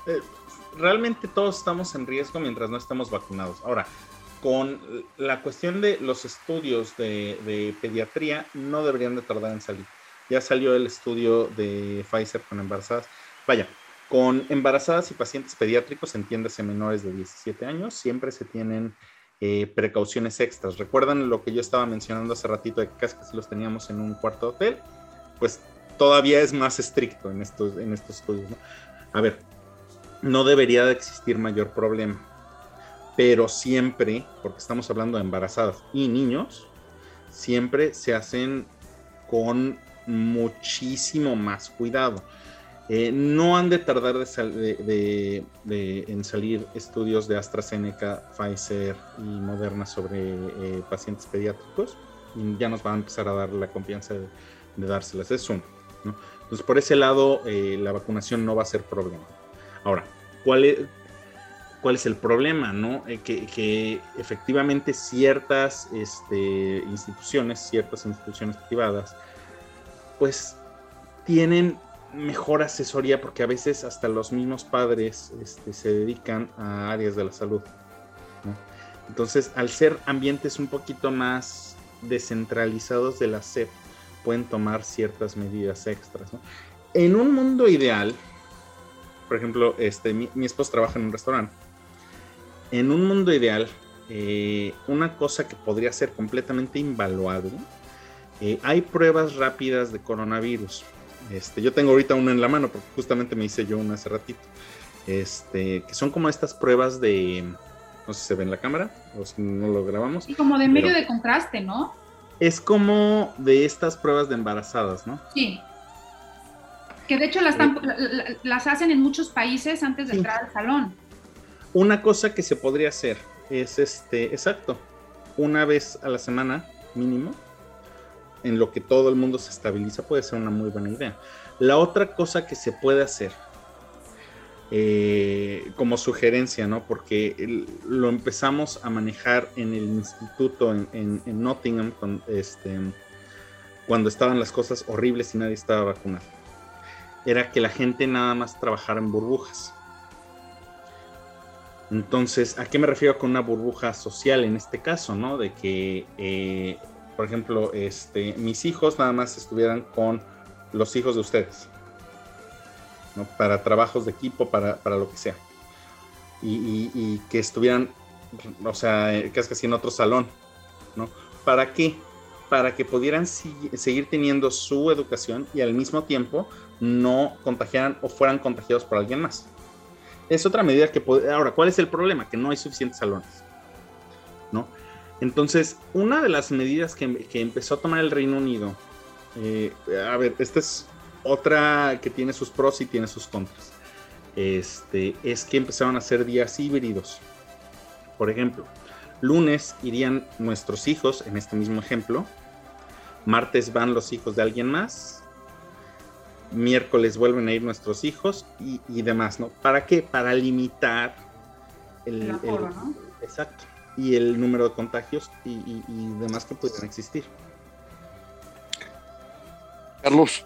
Eh, realmente todos estamos en riesgo mientras no estemos vacunados. Ahora, con la cuestión de los estudios de, de, pediatría, no deberían de tardar en salir. Ya salió el estudio de Pfizer con embarazadas. Vaya, con embarazadas y pacientes pediátricos, entiéndase menores de 17 años, siempre se tienen eh, precauciones extras. ¿Recuerdan lo que yo estaba mencionando hace ratito de que casi los teníamos en un cuarto hotel? Pues todavía es más estricto en estos, en estos estudios. A ver, no debería de existir mayor problema, pero siempre, porque estamos hablando de embarazadas y niños, siempre se hacen con muchísimo más cuidado. Eh, no han de tardar de, en salir estudios de AstraZeneca, Pfizer y Moderna sobre eh, pacientes pediátricos y ya nos van a empezar a dar la confianza de, dárselas. Es uno. Entonces, por ese lado, eh, la vacunación no va a ser problema. Ahora, ¿cuál es, cuál es el problema? ¿no? Que, que, efectivamente ciertas este, instituciones, ciertas instituciones privadas, pues tienen mejor asesoría porque a veces hasta los mismos padres este, se dedican a áreas de la salud. Entonces, al ser ambientes un poquito más descentralizados de la SEP, pueden tomar ciertas medidas extras. En un mundo ideal, por ejemplo, este, mi, esposo trabaja en un restaurante. En un mundo ideal, eh, una cosa que podría ser completamente invaluable, eh, hay pruebas rápidas de coronavirus este, yo tengo ahorita una en la mano porque justamente me hice yo una hace ratito. Este, que son como estas pruebas de, no sé si se ve en la cámara o si no lo grabamos. Y como de medio de contraste, ¿no? Es como de estas pruebas de embarazadas, ¿no? Sí. Que de hecho las, eh. las hacen en muchos países antes de entrar al salón. Una cosa que se podría hacer es este, exacto, una vez a la semana mínimo, en lo que todo el mundo se estabiliza puede ser una muy buena idea. La otra cosa que se puede hacer, eh, como sugerencia, ¿no? Porque lo empezamos a manejar en el instituto en, Nottingham este, cuando estaban las cosas horribles y nadie estaba vacunado. Era que la gente nada más trabajara en burbujas. Entonces, ¿a qué me refiero con una burbuja social en este caso, no? De que eh, por ejemplo, este, mis hijos nada más estuvieran con los hijos de ustedes, ¿no? para trabajos de equipo, para, lo que sea. Y, que estuvieran o sea, eh, casi casi en otro salón, ¿no? ¿Para qué? Para que pudieran seguir teniendo su educación y al mismo tiempo no contagiaran o fueran contagiados por alguien más. Es otra medida que puede... Ahora, ¿cuál es el problema? Que no hay suficientes salones, ¿no? Entonces, una de las medidas que, empezó a tomar el Reino Unido, eh, a ver, esta es otra que tiene sus pros y tiene sus contras. Este, es que empezaron a hacer días híbridos. Por ejemplo, lunes irían nuestros hijos, en este mismo ejemplo. Martes van los hijos de alguien más. Miércoles vuelven a ir nuestros hijos y, demás, ¿no? ¿Para qué? Para limitar el, exacto y el número de contagios y, y demás que puedan existir. Carlos,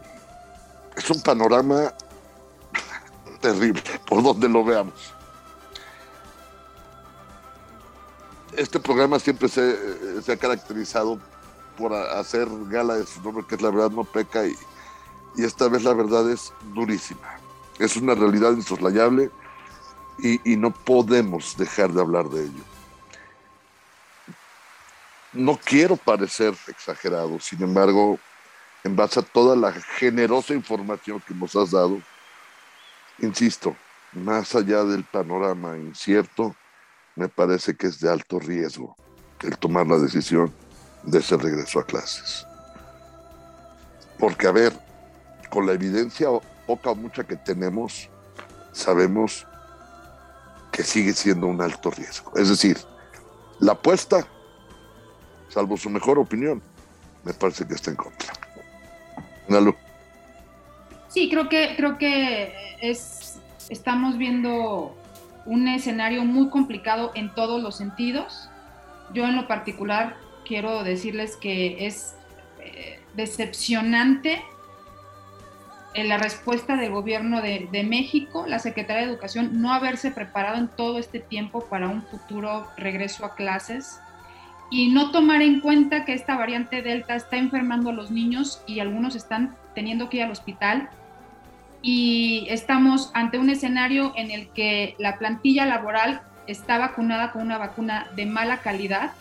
es un panorama terrible, por donde lo veamos. Este programa siempre se, ha caracterizado por hacer gala de su nombre, que es la verdad no peca, y, esta vez la verdad es durísima. Es una realidad insoslayable y, y no podemos dejar de hablar de ello. No quiero parecer exagerado, sin embargo, en base a toda la generosa información que nos has dado, insisto, más allá del panorama incierto, me parece que es de alto riesgo el tomar la decisión de ese regreso a clases. Porque, a ver, con la evidencia poca o mucha que tenemos, sabemos que sigue siendo un alto riesgo. Es decir, la apuesta, salvo su mejor opinión, me parece que está en contra. Sí, creo que, creo que es, estamos viendo un escenario muy complicado en todos los sentidos. Yo en lo particular quiero decirles que es eh, decepcionante en la respuesta del gobierno de, de, México, la Secretaría de Educación, no haberse preparado en todo este tiempo para un futuro regreso a clases y no tomar en cuenta que esta variante Delta está enfermando a los niños y algunos están teniendo que ir al hospital. Y estamos ante un escenario en el que la plantilla laboral está vacunada con una vacuna de mala calidad.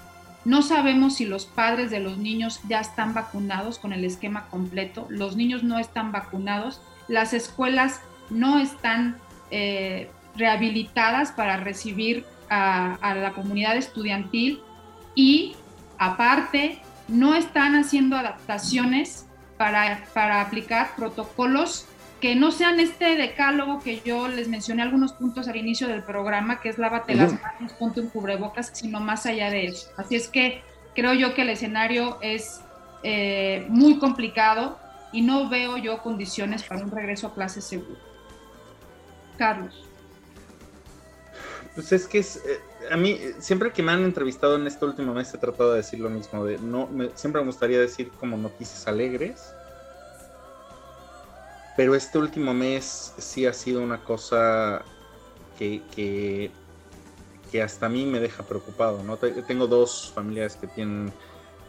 No sabemos si los padres de los niños ya están vacunados con el esquema completo. Los niños no están vacunados. Las escuelas no están eh, rehabilitadas para recibir a la comunidad estudiantil y aparte no están haciendo adaptaciones para, para aplicar protocolos que no sean este decálogo que yo les mencioné algunos puntos al inicio del programa, que es lávate las manos, ponte un cubrebocas, sino más allá de eso. Así es que creo yo que el escenario es eh, muy complicado y no veo yo condiciones para un regreso a clases seguro. Carlos. Pues es que es, eh, a mí, siempre que me han entrevistado en este último mes he tratado de decir lo mismo, de no, siempre me gustaría decir como noticias alegres, pero este último mes sí ha sido una cosa que, que, hasta a mí me deja preocupado, ¿no? Tengo dos familiares que tienen,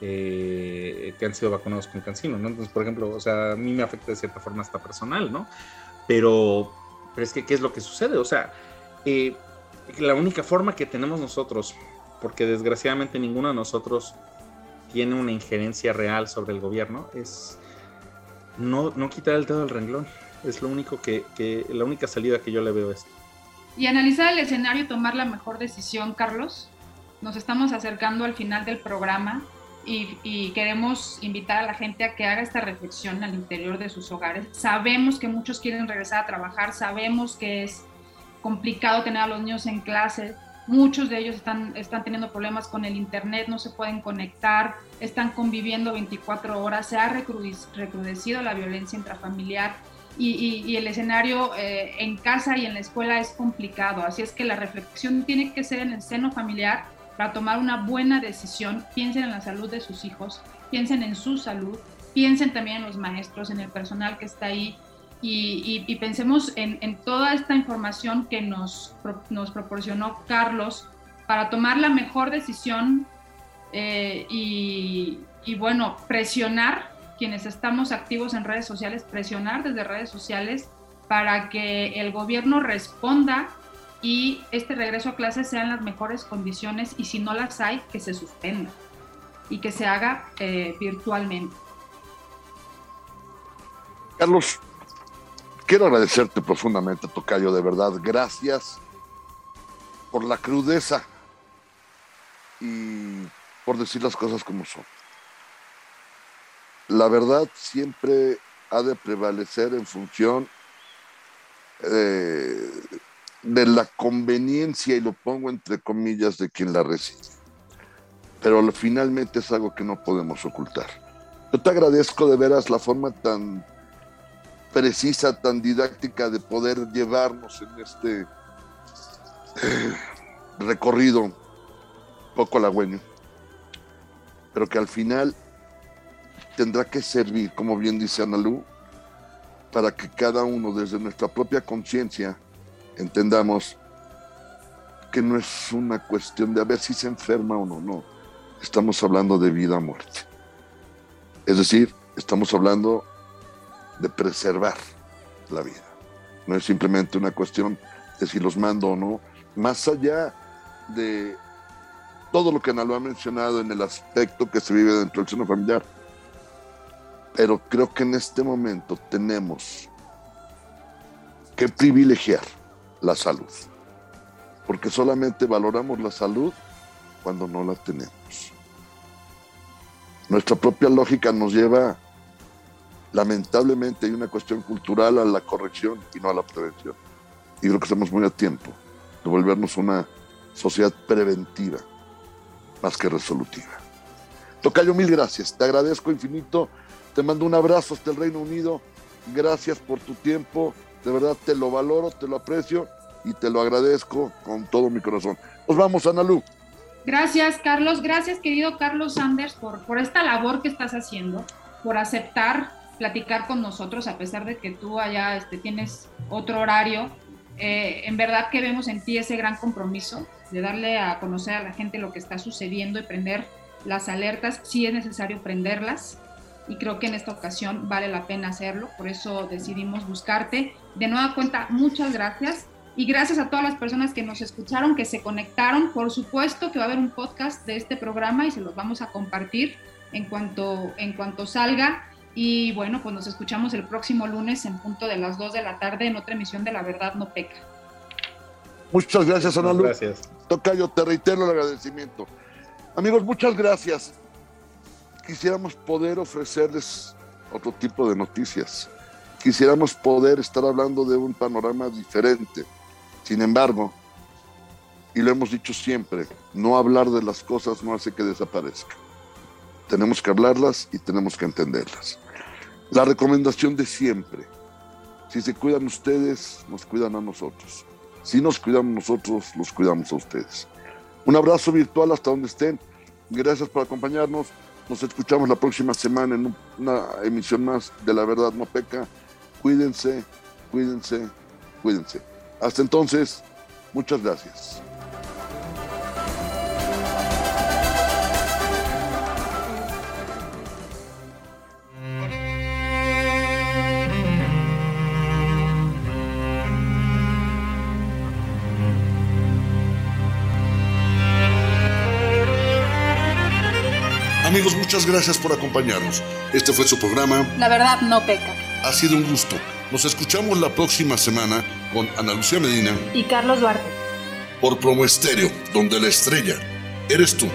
eh, que han sido vacunados con cancino, ¿no? Entonces, por ejemplo, o sea, a mí me afecta de cierta forma hasta personal, ¿no? Pero, pero es que, ¿qué es lo que sucede? O sea, eh, la única forma que tenemos nosotros, porque desgraciadamente ninguno de nosotros tiene una injerencia real sobre el gobierno, es no, no quitar el dedo del renglón. Es lo único que, que, la única salida que yo le veo a esto. Y analizar el escenario y tomar la mejor decisión, Carlos. Nos estamos acercando al final del programa y, y, queremos invitar a la gente a que haga esta reflexión al interior de sus hogares. Sabemos que muchos quieren regresar a trabajar, sabemos que es complicado tener a los niños en clase. Muchos de ellos están, están teniendo problemas con el Internet, no se pueden conectar, están conviviendo 24 horas, se ha recrudecido la violencia intrafamiliar y, el escenario eh, en casa y en la escuela es complicado. Así es que la reflexión tiene que ser en el seno familiar para tomar una buena decisión. Piensen en la salud de sus hijos, piensen en su salud, piensen también en los maestros, en el personal que está ahí y, pensemos en, toda esta información que nos, nos proporcionó Carlos para tomar la mejor decisión eh, y, bueno, presionar quienes estamos activos en redes sociales, presionar desde redes sociales para que el gobierno responda y este regreso a clases sea en las mejores condiciones y si no las hay, que se suspenda y que se haga eh, virtualmente. Carlos, quiero agradecerte profundamente, Tocayo, de verdad. Gracias por la crudeza y por decir las cosas como son. La verdad siempre ha de prevalecer en función eh, de la conveniencia, y lo pongo entre comillas, de quien la recibe. Pero finalmente es algo que no podemos ocultar. Yo te agradezco de veras la forma tan precisa, tan didáctica de poder llevarnos en este eh, recorrido poco halagüeño, pero que al final tendrá que servir, como bien dice Analú, para que cada uno desde nuestra propia conciencia entendamos que no es una cuestión de a ver si se enferma o no, no. Estamos hablando de vida o muerte. Es decir, estamos hablando de preservar la vida. No es simplemente una cuestión de si los mando o no, más allá de todo lo que Analu ha mencionado en el aspecto que se vive dentro del seno familiar. Pero creo que en este momento tenemos que privilegiar la salud, porque solamente valoramos la salud cuando no la tenemos. Nuestra propia lógica nos lleva, lamentablemente, hay una cuestión cultural a la corrección y no a la prevención. Y creo que estamos muy a tiempo de volvernos una sociedad preventiva más que resolutiva. Tocayo, mil gracias. Te agradezco infinito. Te mando un abrazo hasta el Reino Unido. Gracias por tu tiempo. De verdad te lo valoro, te lo aprecio y te lo agradezco con todo mi corazón. Nos vamos, Analú. Gracias, Carlos. Gracias, querido Carlos Sanders, por, por esta labor que estás haciendo, por aceptar platicar con nosotros, a pesar de que tú allá este, tienes otro horario. Eh, en verdad que vemos en ti ese gran compromiso de darle a conocer a la gente lo que está sucediendo y prender las alertas. Sí es necesario prenderlas y creo que en esta ocasión vale la pena hacerlo, por eso decidimos buscarte. De nueva cuenta, muchas gracias y gracias a todas las personas que nos escucharon, que se conectaron. Por supuesto que va a haber un podcast de este programa y se los vamos a compartir en cuanto, en cuanto salga. Y bueno, pues nos escuchamos el próximo lunes en punto de las 2 de la tarde en otra emisión de La Verdad No Peca. Muchas gracias, Ana Gracias. Tocayo, te reitero el agradecimiento. Amigos, muchas gracias quisiéramos poder ofrecerles otro tipo de noticias. Quisiéramos poder estar hablando de un panorama diferente. Sin embargo, y lo hemos dicho siempre, no hablar de las cosas no hace que desaparezcan. Tenemos que hablarlas y tenemos que entenderlas. La recomendación de siempre, si se cuidan ustedes, nos cuidan a nosotros. Si nos cuidamos nosotros, los cuidamos a ustedes. Un abrazo virtual hasta donde estén. Gracias por acompañarnos. Nos escuchamos la próxima semana en una emisión más de La Verdad No Peca. Cuídense, cuídense, cuídense. Hasta entonces, muchas gracias. Muchas gracias por acompañarnos. Este fue su programa. La verdad no peca. Ha sido un gusto. Nos escuchamos la próxima semana con Ana Lucía Medina Y Carlos Duarte. por Promo Estéreo, donde la estrella eres tú.